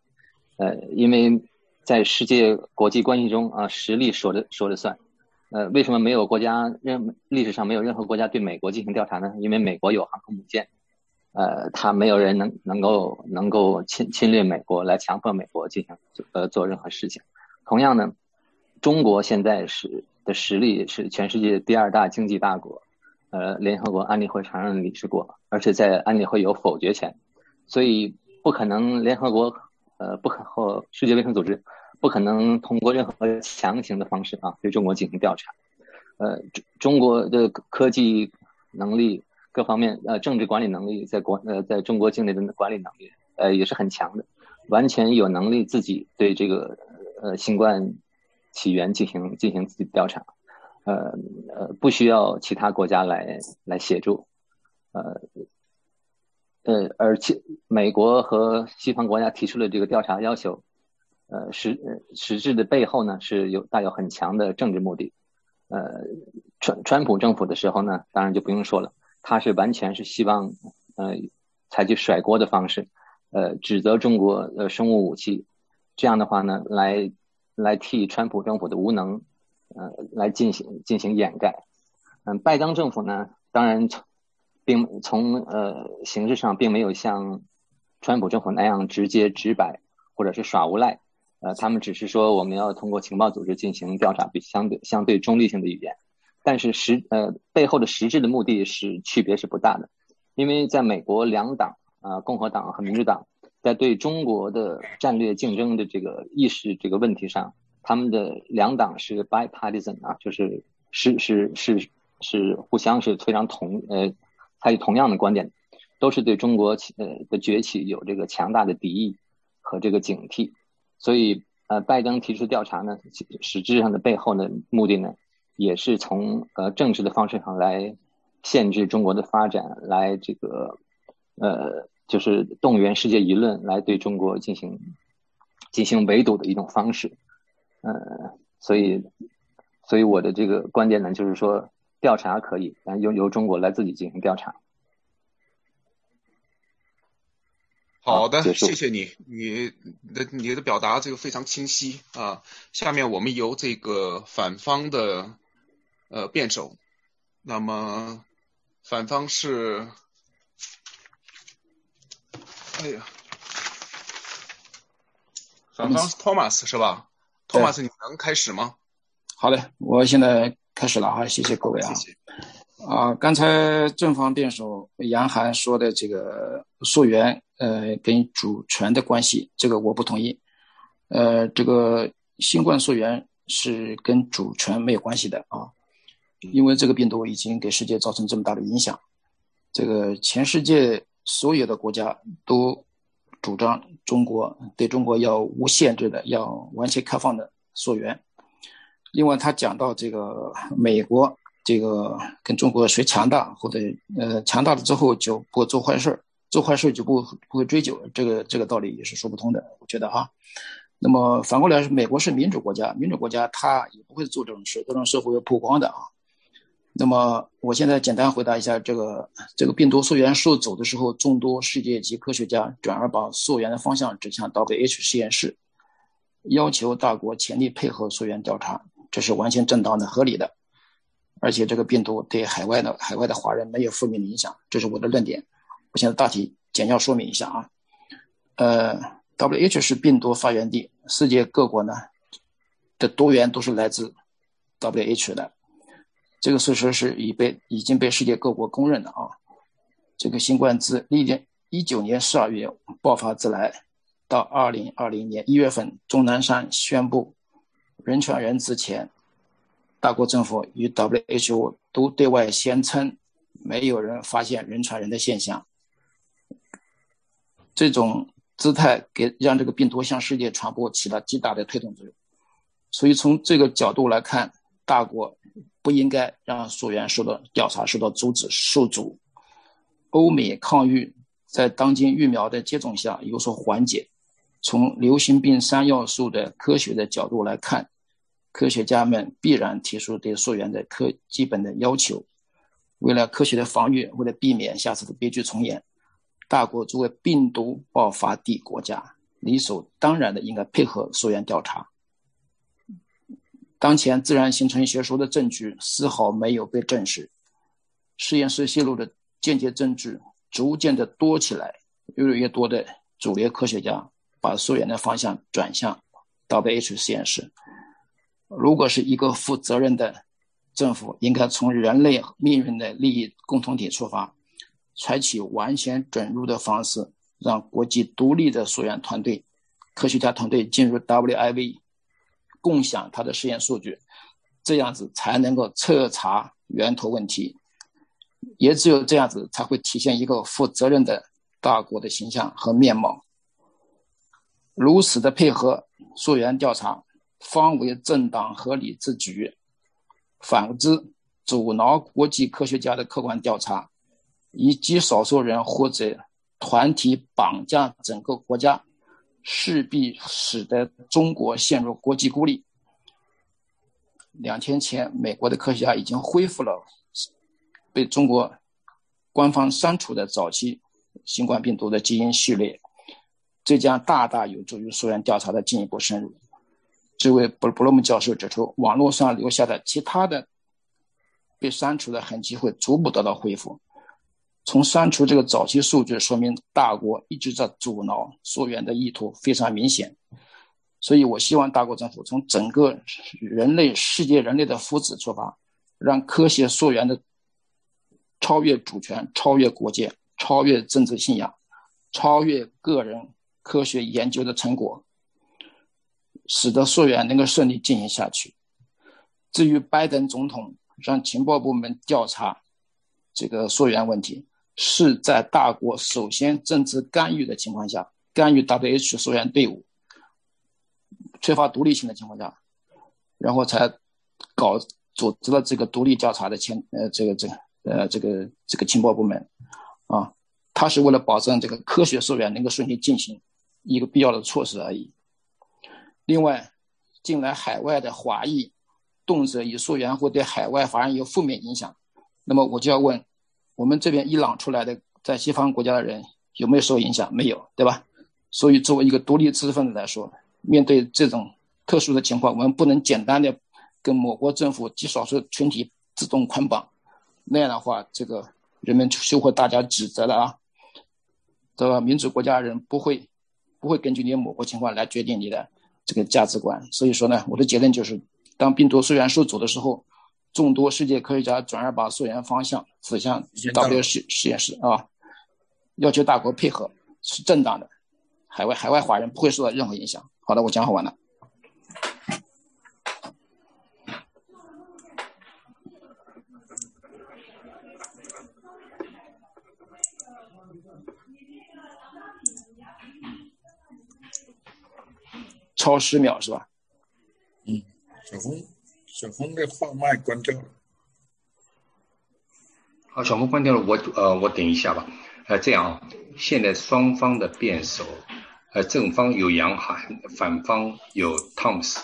呃，因为在世界国际关系中啊，实力说了说了算，呃，为什么没有国家任历史上没有任何国家对美国进行调查呢？因为美国有航空母舰。呃，他没有人能能够能够侵侵略美国，来强迫美国进行呃做任何事情。同样呢，中国现在是的实力是全世界第二大经济大国，呃，联合国安理会常任理事国，而且在安理会有否决权，所以不可能联合国呃不可或世界卫生组织不可能通过任何强行的方式啊对中国进行调查。呃，中中国的科技能力。各方面呃政治管理能力在国呃在中国境内的管理能力呃也是很强的，完全有能力自己对这个呃新冠起源进行进行自己调查，呃呃不需要其他国家来来协助，呃呃而且美国和西方国家提出的这个调查要求，呃实实质的背后呢是有带有很强的政治目的，呃川川普政府的时候呢当然就不用说了。他是完全是希望，呃，采取甩锅的方式，呃，指责中国呃生物武器，这样的话呢，来来替川普政府的无能，呃，来进行进行掩盖。嗯，拜登政府呢，当然从并从呃形式上并没有像川普政府那样直接直白或者是耍无赖，呃，他们只是说我们要通过情报组织进行调查，比相对相对中立性的语言。但是实呃背后的实质的目的是区别是不大的，因为在美国两党啊共和党和民主党在对中国的战略竞争的这个意识这个问题上，他们的两党是 bipartisan 啊，就是是是是是互相是非常同呃，还有同样的观点，都是对中国呃的崛起有这个强大的敌意和这个警惕，所以呃，拜登提出调查呢，实质上的背后呢目的呢，也是从呃政治的方式上来限制中国的发展，来这个呃就是动员世界舆论来对中国进行进行围堵的一种方式，呃，所以所以我的这个观点呢，就是说调查可以，但由由中国来自己进行调查。好的，谢谢你，你的你的表达这个非常清晰啊。下面我们由这个反方的呃辩手，那么反方是，哎呀，反方是 Thomas 是吧？Thomas，你能开始吗？好嘞，我现在开始了哈，谢谢各位啊。啊，刚才正方辩手杨涵说的这个溯源，呃，跟主权的关系，这个我不同意。呃，这个新冠溯源是跟主权没有关系的啊，因为这个病毒已经给世界造成这么大的影响，这个全世界所有的国家都主张中国对中国要无限制的、要完全开放的溯源。另外，他讲到这个美国。这个跟中国谁强大，或者呃强大了之后就不会做坏事，做坏事就不不会追究，这个这个道理也是说不通的，我觉得哈。那么反过来是美国是民主国家，民主国家他也不会做这种事，这种事会曝光的啊。那么我现在简单回答一下这个这个病毒溯源数走的时候，众多世界级科学家转而把溯源的方向指向 W.H 实验室，要求大国全力配合溯源调查，这是完全正当的、合理的。而且这个病毒对海外的海外的华人没有负面的影响，这是我的论点。我现在大体简要说明一下啊。呃，W.H 是病毒发源地，世界各国呢的多源都是来自 W.H 的，这个事实是已被已经被世界各国公认的啊。这个新冠自历年一九年十二月爆发之来，到二零二零年一月份钟南山宣布人传人之前。大国政府与 WHO 都对外宣称，没有人发现人传人的现象。这种姿态给让这个病毒向世界传播起了极大的推动作用。所以从这个角度来看，大国不应该让溯源受到调查受到阻止受阻。欧美抗疫在当今疫苗的接种下有所缓解。从流行病三要素的科学的角度来看。科学家们必然提出对溯源的科基本的要求。为了科学的防御，为了避免下次的悲剧重演，大国作为病毒爆发地国家，理所当然的应该配合溯源调查。当前自然形成学说的证据丝毫没有被证实，实验室泄露的间接证据逐渐的多起来，越来越多的主流科学家把溯源的方向转向 W.H 实验室。如果是一个负责任的政府，应该从人类命运的利益共同体出发，采取完全准入的方式，让国际独立的溯源团队、科学家团队进入 WIV，共享他的实验数据，这样子才能够彻查源头问题。也只有这样子，才会体现一个负责任的大国的形象和面貌。如此的配合溯源调查。方为正当合理之举。反之，阻挠国际科学家的客观调查，以极少数人或者团体绑架整个国家，势必使得中国陷入国际孤立。两天前，美国的科学家已经恢复了被中国官方删除的早期新冠病毒的基因序列，这将大大有助于溯源调查的进一步深入。这位布布洛姆教授指出，网络上留下的其他的被删除的痕迹会逐步得到恢复。从删除这个早期数据说明，大国一直在阻挠溯源的意图非常明显。所以我希望大国政府从整个人类、世界人类的福祉出发，让科学溯源的超越主权、超越国界、超越政治信仰、超越个人科学研究的成果。使得溯源能够顺利进行下去。至于拜登总统让情报部门调查这个溯源问题，是在大国首先政治干预的情况下，干预 W H 溯源队伍，缺乏独立性的情况下，然后才搞组织了这个独立调查的前呃这个这个呃这个这个情报部门，啊，他是为了保证这个科学溯源能够顺利进行一个必要的措施而已。另外，近来海外的华裔动辄以溯源会对海外华人有负面影响，那么我就要问，我们这边伊朗出来的在西方国家的人有没有受影响？没有，对吧？所以作为一个独立知识分子来说，面对这种特殊的情况，我们不能简单的跟某国政府极少数群体自动捆绑，那样的话，这个人们就会大家指责了啊，对吧？民主国家人不会不会根据你某国情况来决定你的。这个价值观，所以说呢，我的结论就是，当病毒溯源受阻的时候，众多世界科学家转而把溯源方向指向 W 实实验室啊，要求大国配合是正当的，海外海外华人不会受到任何影响。好的，我讲好完了。超十秒是吧？嗯，小峰，小峰的话麦关掉了。好，小峰关掉了，我呃，我等一下吧。呃，这样啊，现在双方的辩手，呃，正方有杨涵，反方有汤姆斯，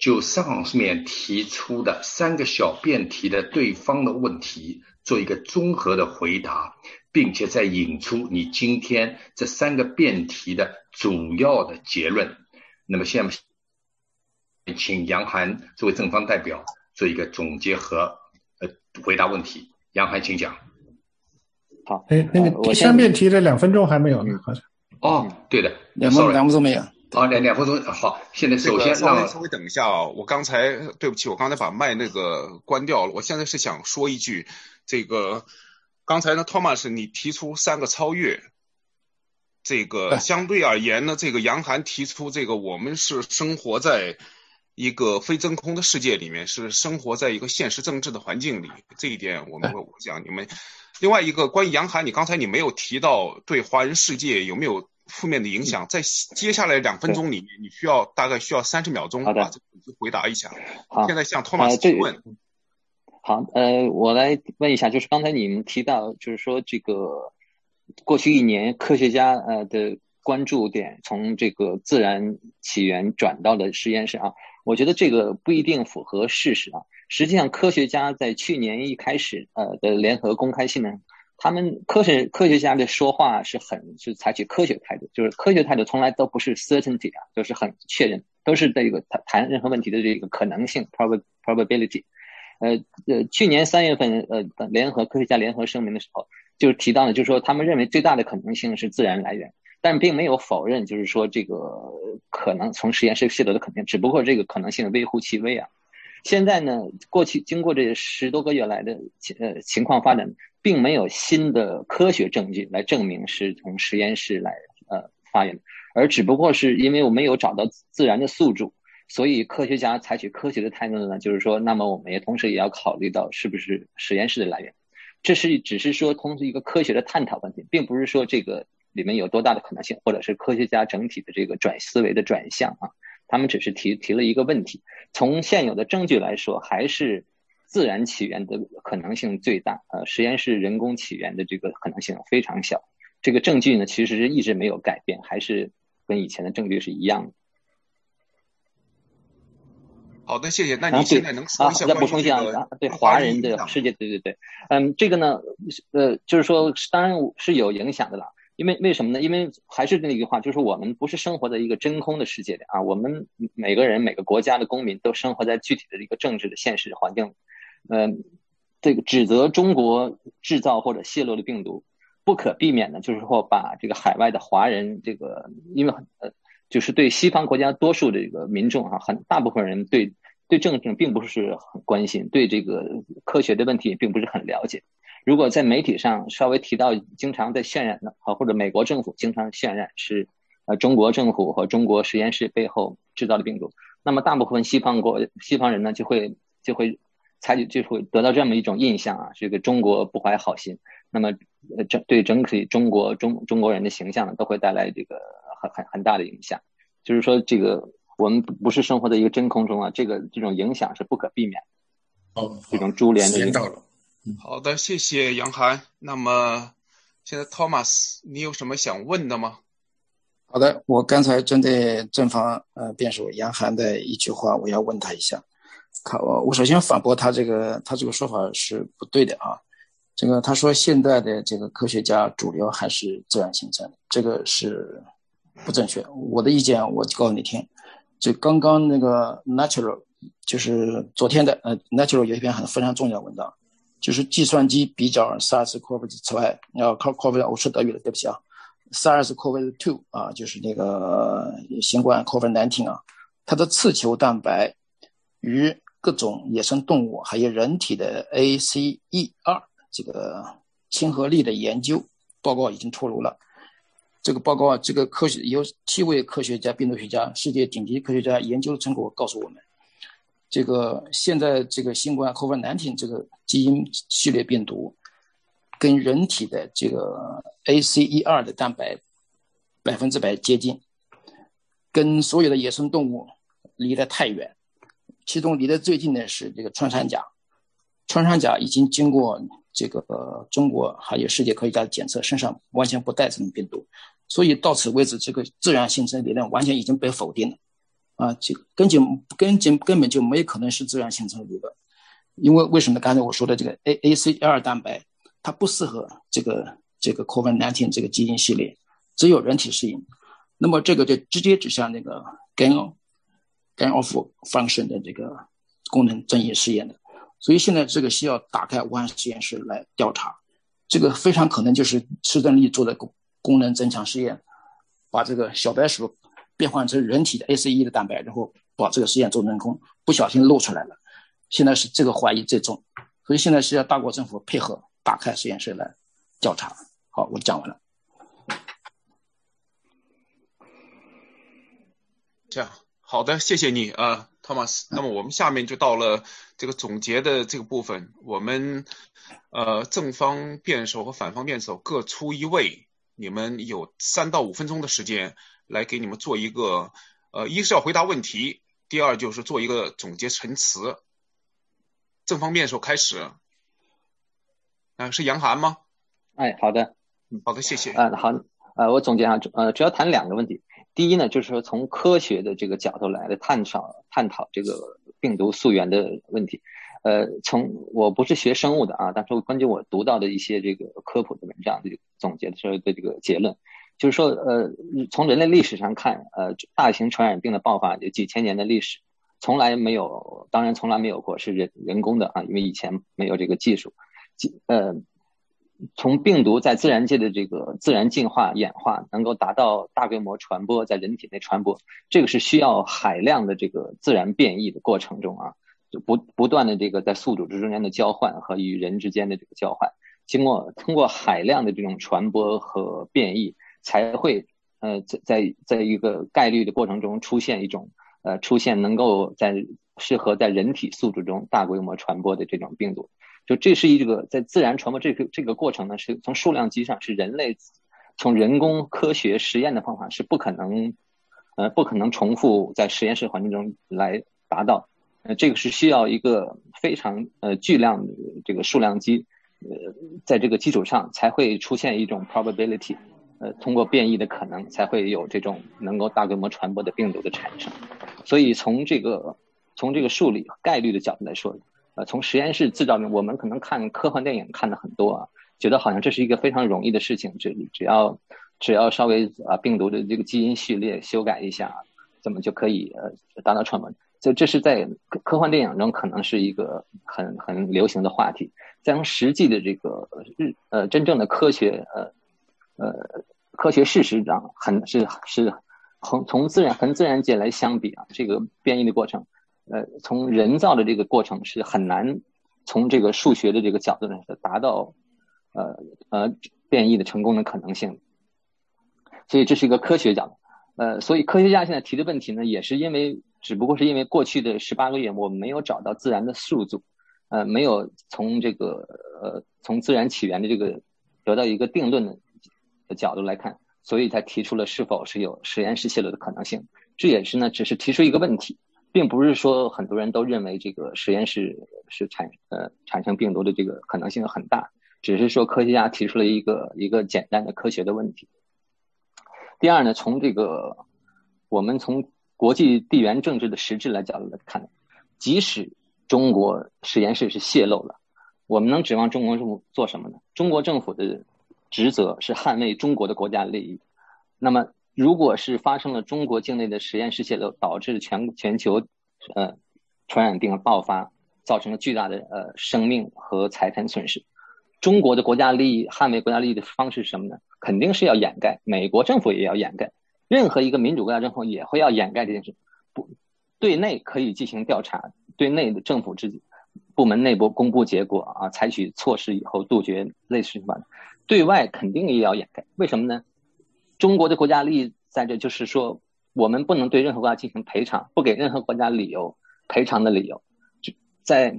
就上面提出的三个小辩题的对方的问题做一个综合的回答，并且再引出你今天这三个辩题的主要的结论。那么，现在请杨涵作为正方代表做一个总结和呃回答问题。杨涵，请讲。好，哎，那个第三辩题的两分钟还没有呢，好像。哦，对的，两分两分钟没有。好，两两分钟。好，现在首先让稍微等一下啊，我刚才对不起，我刚才把麦那个关掉了。我现在是想说一句，这个刚才呢，Thomas，你提出三个超越。这个相对而言呢，这个杨涵提出这个，我们是生活在一个非真空的世界里面，是生活在一个现实政治的环境里。这一点我们我讲你们。另外一个关于杨涵，你刚才你没有提到对华人世界有没有负面的影响，在接下来两分钟里面，你需要大概需要三十秒钟把这个回答一下。好，现在向托马斯提问。好，呃，我来问一下，就是刚才你们提到，就是说这个。过去一年，科学家呃的关注点从这个自然起源转到了实验室啊，我觉得这个不一定符合事实啊。实际上，科学家在去年一开始呃的联合公开信呢，他们科学科学家的说话是很是采取科学态度，就是科学态度从来都不是 certainty 啊，都是很确认，都是这个谈谈任何问题的这个可能性 prob probability。呃呃，去年三月份呃联合科学家联合声明的时候。就是提到呢，就是说他们认为最大的可能性是自然来源，但并没有否认，就是说这个可能从实验室泄露的可能性，只不过这个可能性微乎其微啊。现在呢，过去经过这十多个月来的呃情况发展，并没有新的科学证据来证明是从实验室来呃发源，而只不过是因为我没有找到自然的宿主，所以科学家采取科学的态度呢，就是说，那么我们也同时也要考虑到是不是实验室的来源。这是只是说通过一个科学的探讨问题，并不是说这个里面有多大的可能性，或者是科学家整体的这个转思维的转向啊。他们只是提提了一个问题。从现有的证据来说，还是自然起源的可能性最大，呃，实验室人工起源的这个可能性非常小。这个证据呢，其实是一直没有改变，还是跟以前的证据是一样的。好的，谢谢。那您现在能说一下再补充一下啊，对华人的世界，对对对，嗯，这个呢，呃，就是说，当然是有影响的了。因为为什么呢？因为还是那句话，就是我们不是生活在一个真空的世界里啊。我们每个人、每个国家的公民都生活在具体的一个政治的现实环境。嗯，这个指责中国制造或者泄露的病毒，不可避免的就是说把这个海外的华人，这个因为呃，就是对西方国家多数这个民众啊，很大部分人对。对政治并不是很关心，对这个科学的问题也并不是很了解。如果在媒体上稍微提到，经常在渲染的，啊，或者美国政府经常渲染是，呃，中国政府和中国实验室背后制造的病毒，那么大部分西方国西方人呢，就会就会采取就会得到这么一种印象啊，这个中国不怀好心。那么整对整体中国中中国人的形象呢都会带来这个很很很大的影响。就是说，这个我们不是生活在一个真空中啊，这个这种影响是不可避免。哦，这种株连的。时间到了。好的，谢谢杨涵。那么现在 Thomas，你有什么想问的吗？好的，我刚才针对正方呃辩手杨涵的一句话，我要问他一下。看我我首先反驳他这个他这个说法是不对的啊。这个他说现在的这个科学家主流还是自然形成，这个是不正确。我的意见我告诉你听，就刚刚那个 Natural，就是昨天的呃 Natural 有一篇很非常重要的文章，就是计算机比较 SARS-CoV 此外，要 COVID 我说德语了，对不起啊，SARS-CoV-2 啊，就是那个新冠 COVID-19 啊，它的刺球蛋白与各种野生动物还有人体的 ACE2。这个亲和力的研究报告已经出炉了。这个报告啊，这个科学有七位科学家、病毒学家、世界顶级科学家研究成果告诉我们，这个现在这个新冠 COVID-19 这个基因序列病毒，跟人体的这个 ACE2 的蛋白百分之百接近，跟所有的野生动物离得太远。其中离得最近的是这个穿山甲，穿山甲已经经过。这个中国还有世界科学家的检测，身上完全不带这种病毒，所以到此为止，这个自然形成理论完全已经被否定了，啊，就根本根本根本就没可能是自然形成理论，因为为什么？刚才我说的这个 A A C 二蛋白，它不适合这个这个 COVID-19 这个基因系列，只有人体适应，那么这个就直接指向那个 gain gain of function 的这个功能正义试验的。所以现在这个需要打开武汉实验室来调查，这个非常可能就是施正利做的功功能增强实验，把这个小白鼠变换成人体的 ACE 的蛋白，然后把这个实验做成功，不小心露出来了。现在是这个怀疑最重，所以现在是要大国政府配合打开实验室来调查。好，我讲完了。这样，好的，谢谢你啊。Thomas，那么我们下面就到了这个总结的这个部分。我们呃正方辩手和反方辩手各出一位，你们有三到五分钟的时间来给你们做一个呃，一是要回答问题，第二就是做一个总结陈词。正方辩手开始。啊，是杨涵吗？哎，好的，好的，谢谢。嗯，好，呃，我总结一下，呃，主要谈两个问题。第一呢，就是说从科学的这个角度来的探讨探讨这个病毒溯源的问题。呃，从我不是学生物的啊，但是根据我读到的一些这个科普的文章的总结的时候的这个结论，就是说，呃，从人类历史上看，呃，大型传染病的爆发有几千年的历史，从来没有，当然从来没有过是人人工的啊，因为以前没有这个技术，呃。从病毒在自然界的这个自然进化演化，能够达到大规模传播，在人体内传播，这个是需要海量的这个自然变异的过程中啊，就不不断的这个在宿主之间的交换和与人之间的这个交换，经过通过海量的这种传播和变异，才会呃在在在一个概率的过程中出现一种呃出现能够在适合在人体宿主中大规模传播的这种病毒。就这是一个在自然传播这个这个过程呢，是从数量级上是人类从人工科学实验的方法是不可能，呃，不可能重复在实验室环境中来达到，呃，这个是需要一个非常呃巨量的这个数量级，呃，在这个基础上才会出现一种 probability，呃，通过变异的可能才会有这种能够大规模传播的病毒的产生，所以从这个从这个数理概率的角度来说。呃，从实验室制造中，我们可能看科幻电影看的很多啊，觉得好像这是一个非常容易的事情，只只要只要稍微啊病毒的这个基因序列修改一下，怎么就可以呃达到传播？这这是在科幻电影中可能是一个很很流行的话题，将实际的这个日呃真正的科学呃呃科学事实上，很是是从从自然和自然界来相比啊，这个变异的过程。呃，从人造的这个过程是很难从这个数学的这个角度上达到呃呃变异的成功的可能性，所以这是一个科学角度。呃，所以科学家现在提的问题呢，也是因为只不过是因为过去的十八个月我们没有找到自然的宿主，呃，没有从这个呃从自然起源的这个得到一个定论的角度来看，所以才提出了是否是有实验室泄露的可能性。这也是呢，只是提出一个问题，并不是说很多人都认为这个实验室是产呃产生病毒的这个可能性很大，只是说科学家提出了一个一个简单的科学的问题。第二呢，从这个我们从国际地缘政治的实质来角度来看，即使中国实验室是泄露了，我们能指望中国政府做什么呢？中国政府的职责是捍卫中国的国家利益。那么，如果是发生了中国境内的实验室泄露，导致全全球呃传染病爆发，造成了巨大的呃生命和财产损失，中国的国家利益捍卫国家利益的方式是什么呢？肯定是要掩盖，美国政府也要掩盖。任何一个民主国家政府也会要掩盖这件事，不，对内可以进行调查，对内的政府之部门内部公布结果啊，采取措施以后杜绝类似什么，对外肯定也要掩盖。为什么呢？中国的国家利益在这，就是说我们不能对任何国家进行赔偿，不给任何国家理由赔偿的理由，就在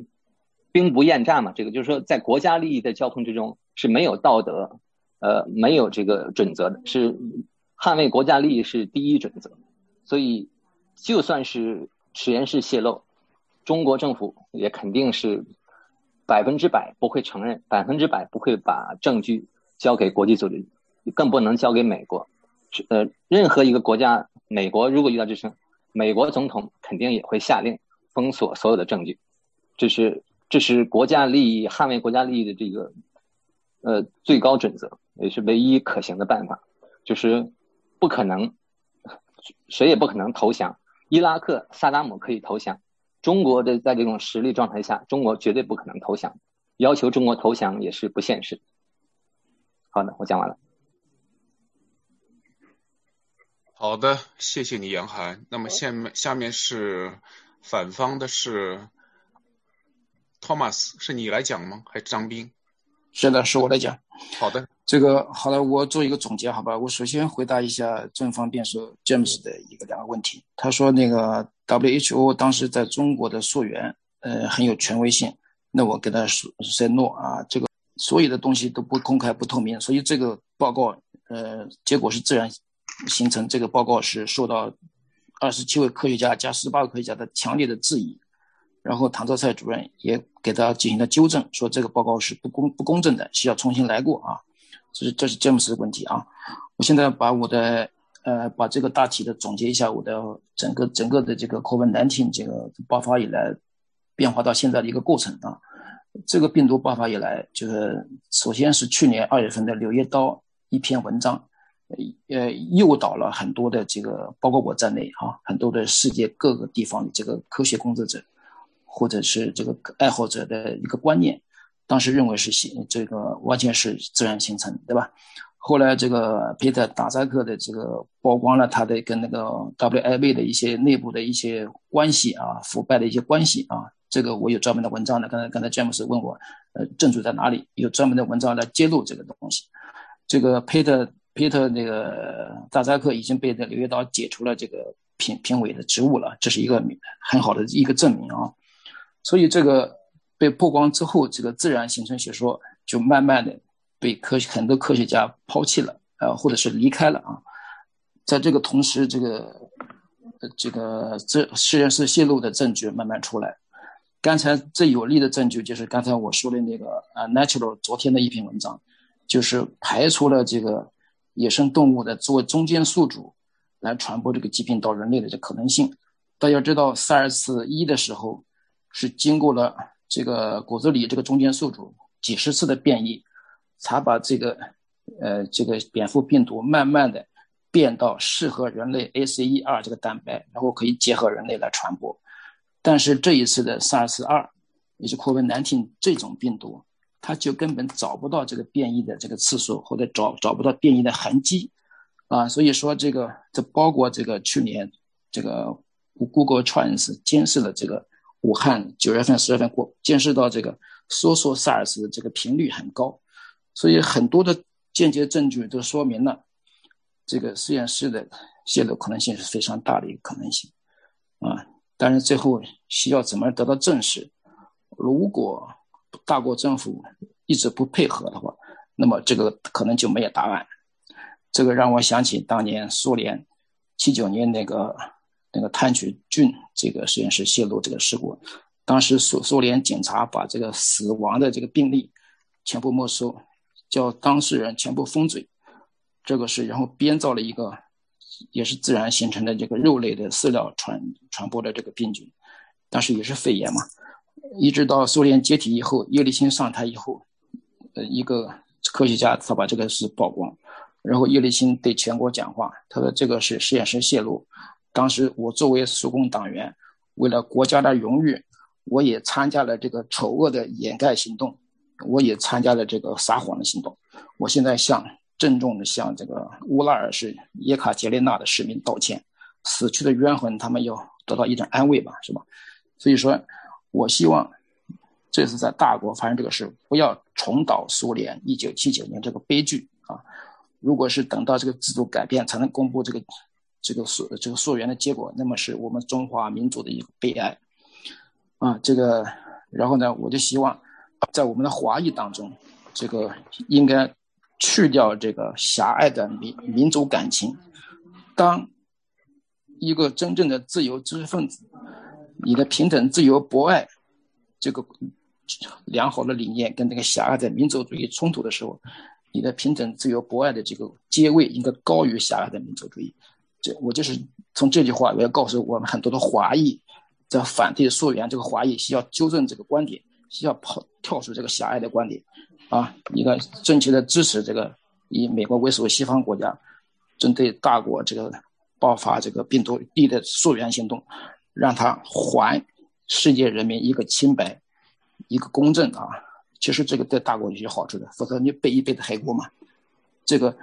兵不厌诈嘛。这个就是说，在国家利益的交通之中是没有道德，呃，没有这个准则的，是。捍卫国家利益是第一准则，所以就算是实验室泄露，中国政府也肯定是百分之百不会承认，百分之百不会把证据交给国际组织，更不能交给美国。呃，任何一个国家，美国如果遇到这事，美国总统肯定也会下令封锁所有的证据。这是这是国家利益捍卫国家利益的这个呃最高准则，也是唯一可行的办法，就是。不可能，谁也不可能投降。伊拉克萨达姆可以投降，中国的在这种实力状态下，中国绝对不可能投降。要求中国投降也是不现实。好的，我讲完了。好的，谢谢你，杨涵。那么下面下面是反方的是 Thomas，是你来讲吗？还是张斌？是的，是我来讲。好的。这个好了，我做一个总结，好吧？我首先回答一下正方辩手 James 的一个两个问题。他说那个 WHO 当时在中国的溯源，呃，很有权威性。那我跟他说说 no 啊，这个所有的东西都不公开、不透明，所以这个报告，呃，结果是自然形成。这个报告是受到二十七位科学家加十八个科学家的强烈的质疑。然后唐泽赛主任也给他进行了纠正，说这个报告是不公不公正的，需要重新来过啊。这是这是詹姆斯的问题啊！我现在把我的呃把这个大体的总结一下，我的整个整个的这个 COVID-19 这个爆发以来变化到现在的一个过程啊。这个病毒爆发以来，就是首先是去年二月份的《柳叶刀》一篇文章，呃诱导了很多的这个包括我在内啊，很多的世界各个地方的这个科学工作者或者是这个爱好者的一个观念。当时认为是形这个完全是自然形成，对吧？后来这个皮特达扎克的这个曝光了他的跟那个 WIB 的一些内部的一些关系啊，腐败的一些关系啊，这个我有专门的文章的。刚才刚才詹姆斯问我，呃，证据在哪里？有专门的文章来揭露这个东西。这个皮特皮特那个达扎克已经被这柳叶刀解除了这个评评委的职务了，这是一个很好的一个证明啊。所以这个。被曝光之后，这个自然形成学说就慢慢的被科学很多科学家抛弃了，呃，或者是离开了啊。在这个同时，这个这个这实验室泄露的证据慢慢出来。刚才最有力的证据就是刚才我说的那个啊，Natural 昨天的一篇文章，就是排除了这个野生动物的作为中间宿主来传播这个疾病到人类的这可能性。大家知道 SARS 一的时候是经过了。这个骨子里这个中间宿主几十次的变异，才把这个呃这个蝙蝠病毒慢慢的变到适合人类 ACE2 这个蛋白，然后可以结合人类来传播。但是这一次的 SARS 二，也是 COVID-19 这种病毒，它就根本找不到这个变异的这个次数，或者找找不到变异的痕迹啊。所以说这个这包括这个去年这个 Google Trends 监视了这个。武汉九月份、十月份过，见识到这个说说 SARS 的这个频率很高，所以很多的间接证据都说明了这个实验室的泄露可能性是非常大的一个可能性啊。但是最后需要怎么得到证实？如果大国政府一直不配合的话，那么这个可能就没有答案。这个让我想起当年苏联七九年那个那个炭疽菌这个实验室泄露这个事故，当时苏苏联警察把这个死亡的这个病例全部没收，叫当事人全部封嘴，这个是然后编造了一个也是自然形成的这个肉类的饲料传传播的这个病菌，当时也是肺炎嘛，一直到苏联解体以后，叶利钦上台以后，呃，一个科学家他把这个事曝光。然后叶利钦对全国讲话，他说：“这个是实验室泄露。当时我作为苏共党员，为了国家的荣誉，我也参加了这个丑恶的掩盖行动，我也参加了这个撒谎的行动。我现在向郑重的向这个乌拉尔市耶卡捷琳娜的市民道歉，死去的冤魂他们要得到一点安慰吧，是吧？所以说，我希望这次在大国发生这个事，不要重蹈苏联一九七九年这个悲剧啊。”如果是等到这个制度改变才能公布这个这个溯这个溯源的结果，那么是我们中华民族的一个悲哀啊！这个，然后呢，我就希望在我们的华裔当中，这个应该去掉这个狭隘的民民族感情。当一个真正的自由知识分子，你的平等、自由、博爱这个良好的理念跟这个狭隘的民族主义冲突的时候。你的平等、自由、博爱的这个阶位应该高于狭隘的民族主义。这我就是从这句话，我要告诉我们很多的华裔，在反对溯源这个华裔，需要纠正这个观点，需要跑跳出这个狭隘的观点，啊，应该正确的支持这个以美国为首的西方国家针对大国这个爆发这个病毒地的溯源行动，让他还世界人民一个清白，一个公正啊。其实这个对大国有些好处的，否则你背一辈子黑锅嘛。这个，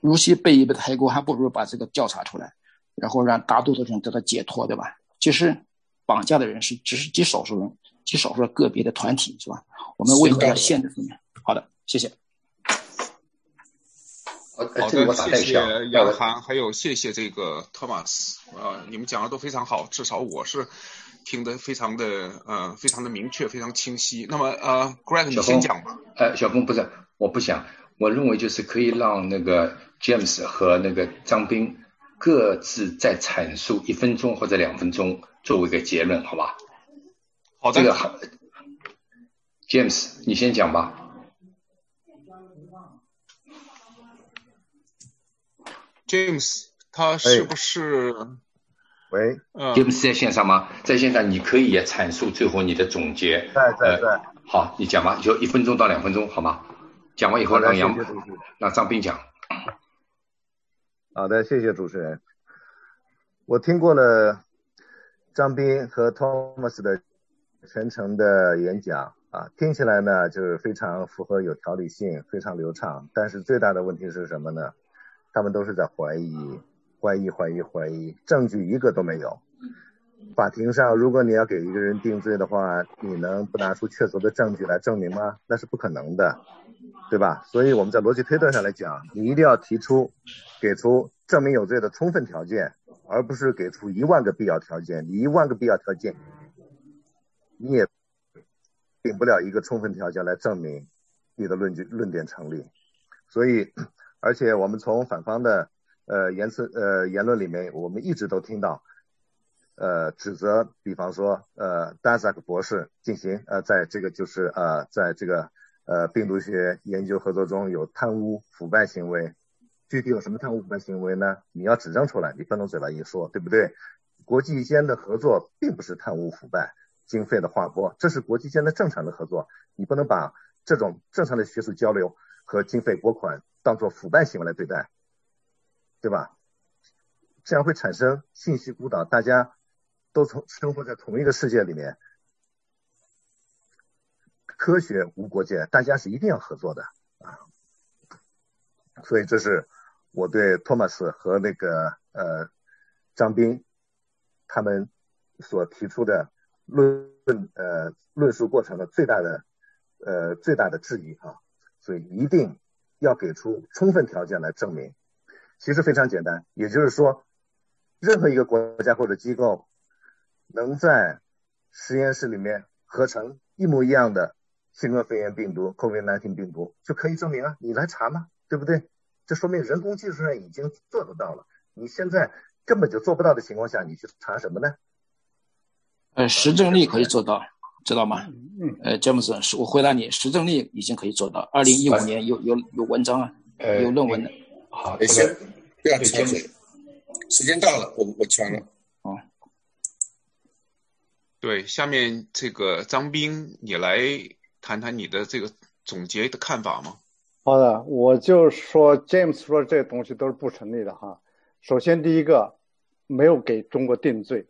如其背一辈子黑锅，还不如把这个调查出来，然后让大多数人得到解脱，对吧？其实，绑架的人是只是极少数人，极少数个别的团体，是吧？我们为何要限制他们？好的，谢谢。好的，谢谢杨涵，还有谢谢这个托马斯啊，你们讲的都非常好，至少我是。听得非常的呃，非常的明确，非常清晰。那么呃，Greg，你先讲吧。呃，小峰不是，我不想，我认为就是可以让那个 James 和那个张斌各自再阐述一分钟或者两分钟作为一个结论，好吧？好的。这个好，James，你先讲吧。James，他是不是？喂，詹姆斯在线上吗？在线上，你可以也阐述最后你的总结。在在在。好，你讲吧，就一分钟到两分钟，好吗？讲完以后让杨，让张斌讲。好的，谢谢主持人。我听过了张斌和 Thomas 的全程的演讲啊，听起来呢就是非常符合有条理性，非常流畅。但是最大的问题是什么呢？他们都是在怀疑。怀疑，怀疑，怀疑，证据一个都没有。法庭上，如果你要给一个人定罪的话，你能不拿出确凿的证据来证明吗？那是不可能的，对吧？所以我们在逻辑推断上来讲，你一定要提出，给出证明有罪的充分条件，而不是给出一万个必要条件。你一万个必要条件，你也顶不了一个充分条件来证明你的论据论点成立。所以，而且我们从反方的。呃，言辞呃言论里面，我们一直都听到，呃，指责，比方说，呃，丹萨克博士进行呃，在这个就是呃，在这个呃病毒学研究合作中有贪污腐败行为，具体有什么贪污腐败行为呢？你要指证出来，你不能嘴巴一说，对不对？国际间的合作并不是贪污腐败、经费的划拨，这是国际间的正常的合作，你不能把这种正常的学术交流和经费拨款当做腐败行为来对待。对吧？这样会产生信息孤岛，大家都从生活在同一个世界里面，科学无国界，大家是一定要合作的啊。所以这是我对托马斯和那个呃张斌他们所提出的论呃论述过程的最大的呃最大的质疑啊。所以一定要给出充分条件来证明。其实非常简单，也就是说，任何一个国家或者机构能在实验室里面合成一模一样的新冠肺炎病毒 COVID-19 病毒就可以证明啊，你来查嘛，对不对？这说明人工技术上已经做得到了。你现在根本就做不到的情况下，你去查什么呢？呃，实证力可以做到，知道吗？嗯。呃，詹姆斯，我回答你，实证力已经可以做到。二零一五年有有有文章啊，有论文的。好，先不要插嘴，时间到了，我我传了。对，下面这个张斌，你来谈谈你的这个总结的看法吗？好的，我就说 James 说这些东西都是不成立的哈。首先第一个，没有给中国定罪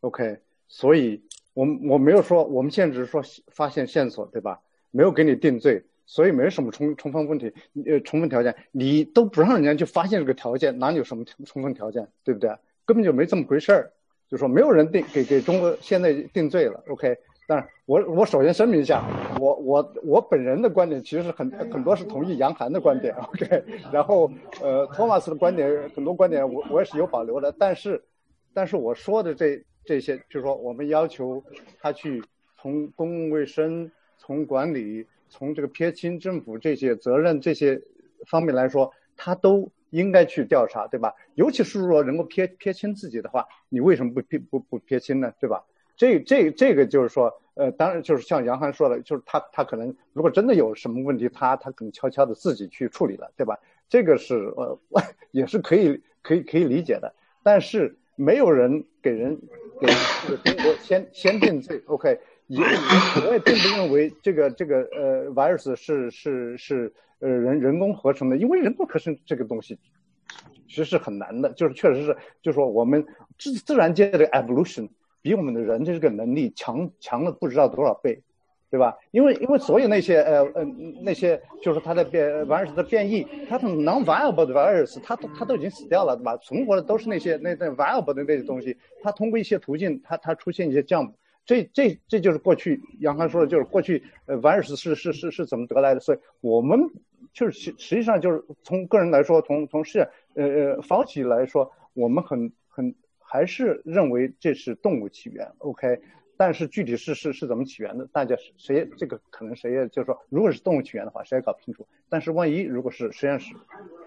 ，OK，所以我我没有说，我们现在只是说发现线索，对吧？没有给你定罪，所以没什么充充分问题，呃，充分条件，你都不让人家去发现这个条件，哪里有什么充分条件，对不对？根本就没这么回事儿，就说没有人定给给中国现在定罪了，OK。但是我我首先声明一下，我我我本人的观点其实很很多是同意杨涵的观点，OK，然后呃托马斯的观点很多观点我我也是有保留的，但是但是我说的这这些就是说我们要求他去从公共卫生、从管理、从这个撇清政府这些责任这些方面来说，他都应该去调查，对吧？尤其是说能够撇撇清自己的话，你为什么不撇不不撇清呢？对吧？这这这个就是说，呃，当然就是像杨涵说的，就是他他可能如果真的有什么问题，他他可能悄悄的自己去处理了，对吧？这个是呃 也是可以可以可以理解的。但是没有人给人给中国先先定罪，OK？也我也并不认为这个这个呃 virus 是是是呃人人工合成的，因为人工合成这个东西其实是很难的，就是确实是就是说我们自自然界的 evolution。比我们的人的这个能力强强了不知道多少倍，对吧？因为因为所有那些呃呃那些就是它的变 virus 的变异，它的 non-viable 的 virus，它都它都已经死掉了，对吧？存活的都是那些那那 viable 的那些东西，它通过一些途径，它它出现一些降。这这这就是过去杨康说的，就是过去呃 virus 是是是是怎么得来的？所以我们就是实实际上就是从个人来说，从从是呃呃房企来说，我们很很。还是认为这是动物起源，OK，但是具体是是是怎么起源的，大家谁这个可能谁也就是说，如果是动物起源的话，谁也搞不清楚。但是万一如果是实验室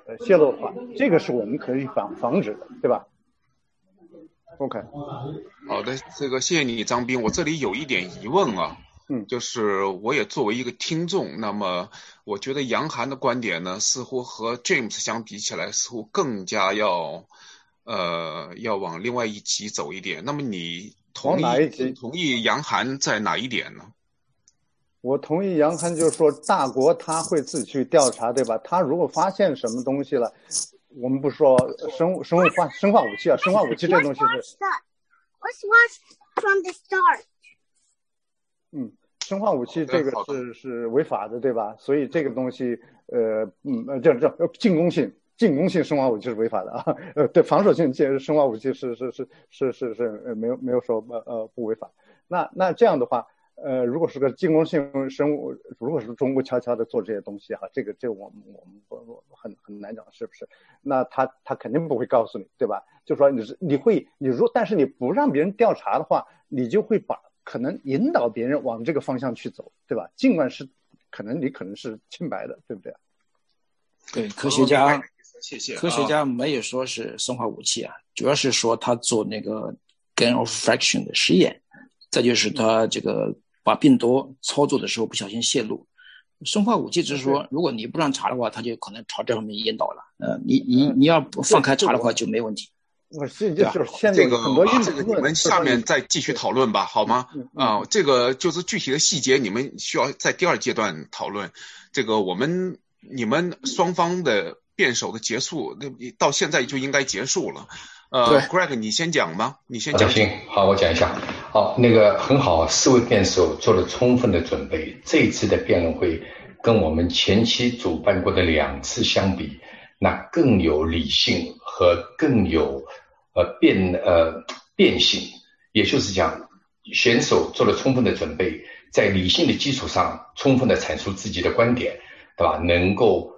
呃泄露的话，这个是我们可以防防止的，对吧？OK，好的，这个谢谢你张斌，我这里有一点疑问啊，嗯，就是我也作为一个听众，那么我觉得杨涵的观点呢，似乎和 James 相比起来，似乎更加要。呃，要往另外一级走一点。那么你同意同意杨涵在哪一点呢？我同意杨涵，就是说大国他会自己去调查，对吧？他如果发现什么东西了，我们不说生物生物化生化武器啊，生化武器这东西是。Watch from the start。嗯，生化武器这个是是违法的，对吧？所以这个东西，呃，嗯，呃，这这进攻性。进攻性生化武器是违法的啊，呃，对，防守性这生化武器是是是是是是呃没有没有说呃呃不违法。那那这样的话，呃，如果是个进攻性生物，如果是中国悄悄的做这些东西哈，这个这我们我们不很很难讲是不是？那他他肯定不会告诉你，对吧？就说你是你会你如但是你不让别人调查的话，你就会把可能引导别人往这个方向去走，对吧？尽管是可能你可能是清白的，对不对？对，科学家。谢谢。科学家没有说是生化武器啊，主要是说他做那个 gain of fraction 的实验，再就是他这个把病毒操作的时候不小心泄露。生化武器只是说，如果你不让查的话，他就可能朝这方面引导了。呃，你你你要放开查的话就没问题。我现在就是现在很多这个你们下面再继续讨论吧，好吗？啊，这个就是具体的细节，你们需要在第二阶段讨论。这个我们你们双方的。辩手的结束，那到现在就应该结束了。呃，Greg，你先讲吧？你先讲。行，好，我讲一下。好，那个很好，四位辩手做了充分的准备。这一次的辩论会跟我们前期主办过的两次相比，那更有理性和更有呃辩呃辩性。也就是讲，选手做了充分的准备，在理性的基础上充分的阐述自己的观点，对吧？能够。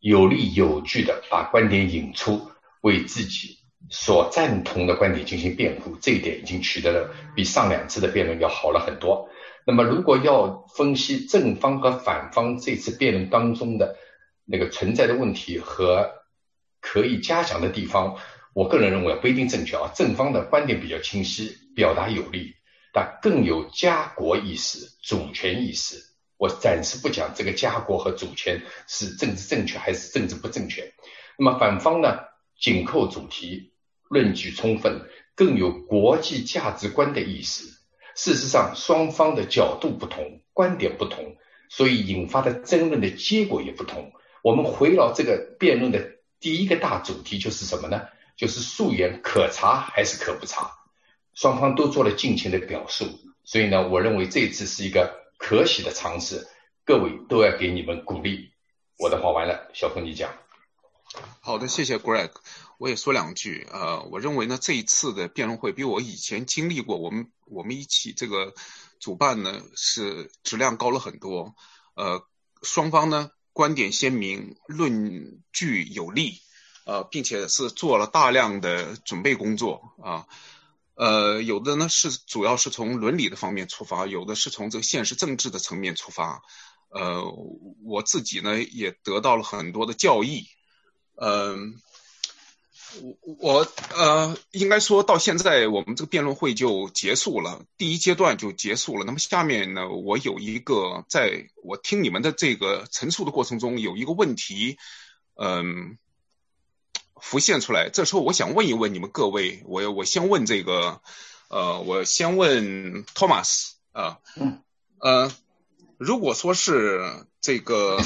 有理有据的把观点引出，为自己所赞同的观点进行辩护，这一点已经取得了比上两次的辩论要好了很多。那么，如果要分析正方和反方这次辩论当中的那个存在的问题和可以加强的地方，我个人认为不一定正确啊。正方的观点比较清晰，表达有力，但更有家国意识、主权意识。我暂时不讲这个家国和主权是政治正确还是政治不正确。那么反方呢，紧扣主题，论据充分，更有国际价值观的意识。事实上，双方的角度不同，观点不同，所以引发的争论的结果也不同。我们围绕这个辩论的第一个大主题就是什么呢？就是溯源可查还是可不查？双方都做了尽情的表述，所以呢，我认为这一次是一个可喜的尝试。各位都要给你们鼓励。我的话完了，小峰你讲。好的，谢谢 Greg。我也说两句。呃，我认为呢，这一次的辩论会比我以前经历过，我们我们一起这个主办呢是质量高了很多。呃，双方呢观点鲜明，论据有力，呃，并且是做了大量的准备工作啊。呃，有的呢是主要是从伦理的方面出发，有的是从这个现实政治的层面出发。呃，我自己呢也得到了很多的教益。嗯。我我呃，应该说到现在，我们这个辩论会就结束了，第一阶段就结束了。那么下面呢，我有一个，在我听你们的这个陈述的过程中，有一个问题，嗯，浮现出来。这时候我想问一问你们各位，我我先问这个，呃，我先问 Thomas 啊，嗯，呃，如果说是这个。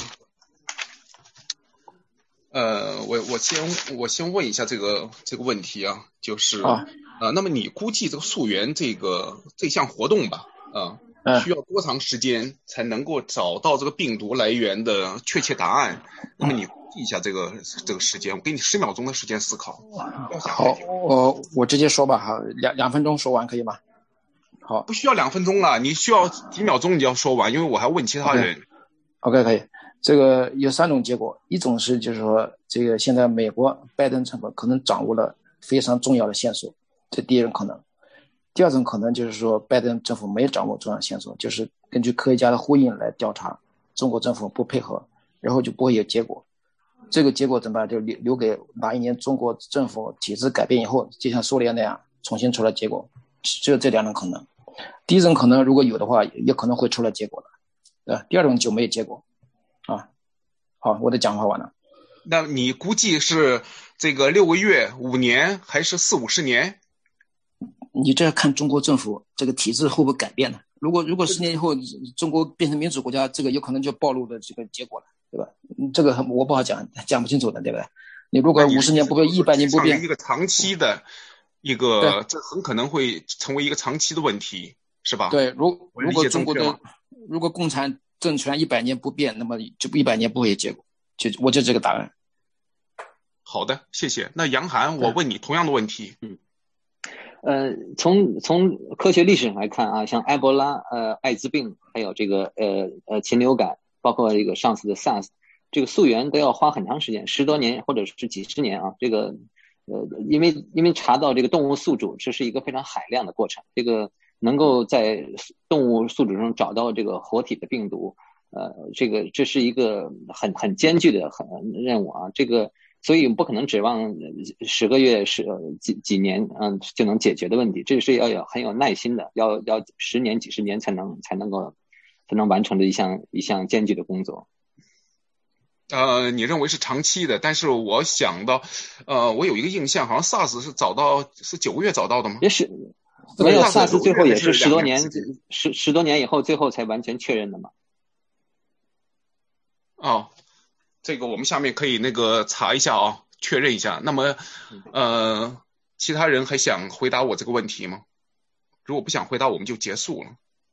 呃，我我先我先问一下这个这个问题啊，就是啊，呃，那么你估计这个溯源这个这项活动吧，啊，需要多长时间才能够找到这个病毒来源的确切答案？那么你一下这个这个时间，我给你十秒钟的时间思考。好，我我直接说吧，哈，两两分钟说完可以吗？好，不需要两分钟了，你需要几秒钟你就要说完，因为我还问其他人。OK，可以。这个有三种结果，一种是就是说，这个现在美国拜登政府可能掌握了非常重要的线索，这第一种可能；第二种可能就是说，拜登政府没掌握重要线索，就是根据科学家的呼应来调查，中国政府不配合，然后就不会有结果。这个结果怎么办？就留留给哪一年中国政府体制改变以后，就像苏联那样重新出来结果，只有这两种可能。第一种可能如果有的话，也可能会出来结果的，对吧？第二种就没有结果。啊，好，我的讲话完了。那你估计是这个六个月、五年还是四五十年？你这要看中国政府这个体制会不会改变呢？如果如果十年以后中国变成民主国家，这个有可能就暴露的这个结果了，对吧？这个我不好讲，讲不清楚的，对不对？你如果五十年不变，一百年不变，一个长期的一个，这很可能会成为一个长期的问题，是吧？对，如如果中国的如果共产。政权一百年不变，那么就一百年不会有结果，就我就这个答案。好的，谢谢。那杨涵，我问你同样的问题。嗯，呃，从从科学历史上来看啊，像埃博拉、呃艾滋病，还有这个呃呃禽流感，包括这个上次的 SARS，这个溯源都要花很长时间，十多年或者是几十年啊。这个呃，因为因为查到这个动物宿主，这是一个非常海量的过程。这个。能够在动物宿主中找到这个活体的病毒，呃，这个这是一个很很艰巨的很任务啊。这个，所以不可能指望十个月、十几几年，嗯，就能解决的问题。这是要有很有耐心的，要要十年、几十年才能才能够才能完成的一项一项艰巨的工作。呃，你认为是长期的，但是我想到，呃，我有一个印象，好像 SARS 是找到是九个月找到的吗？也是。没有 SARS，最后也是十多年，十十多年以后，最后才完全确认的嘛。哦，这个我们下面可以那个查一下啊，确认一下。那么，呃，其他人还想回答我这个问题吗？如果不想回答，我们就结束了。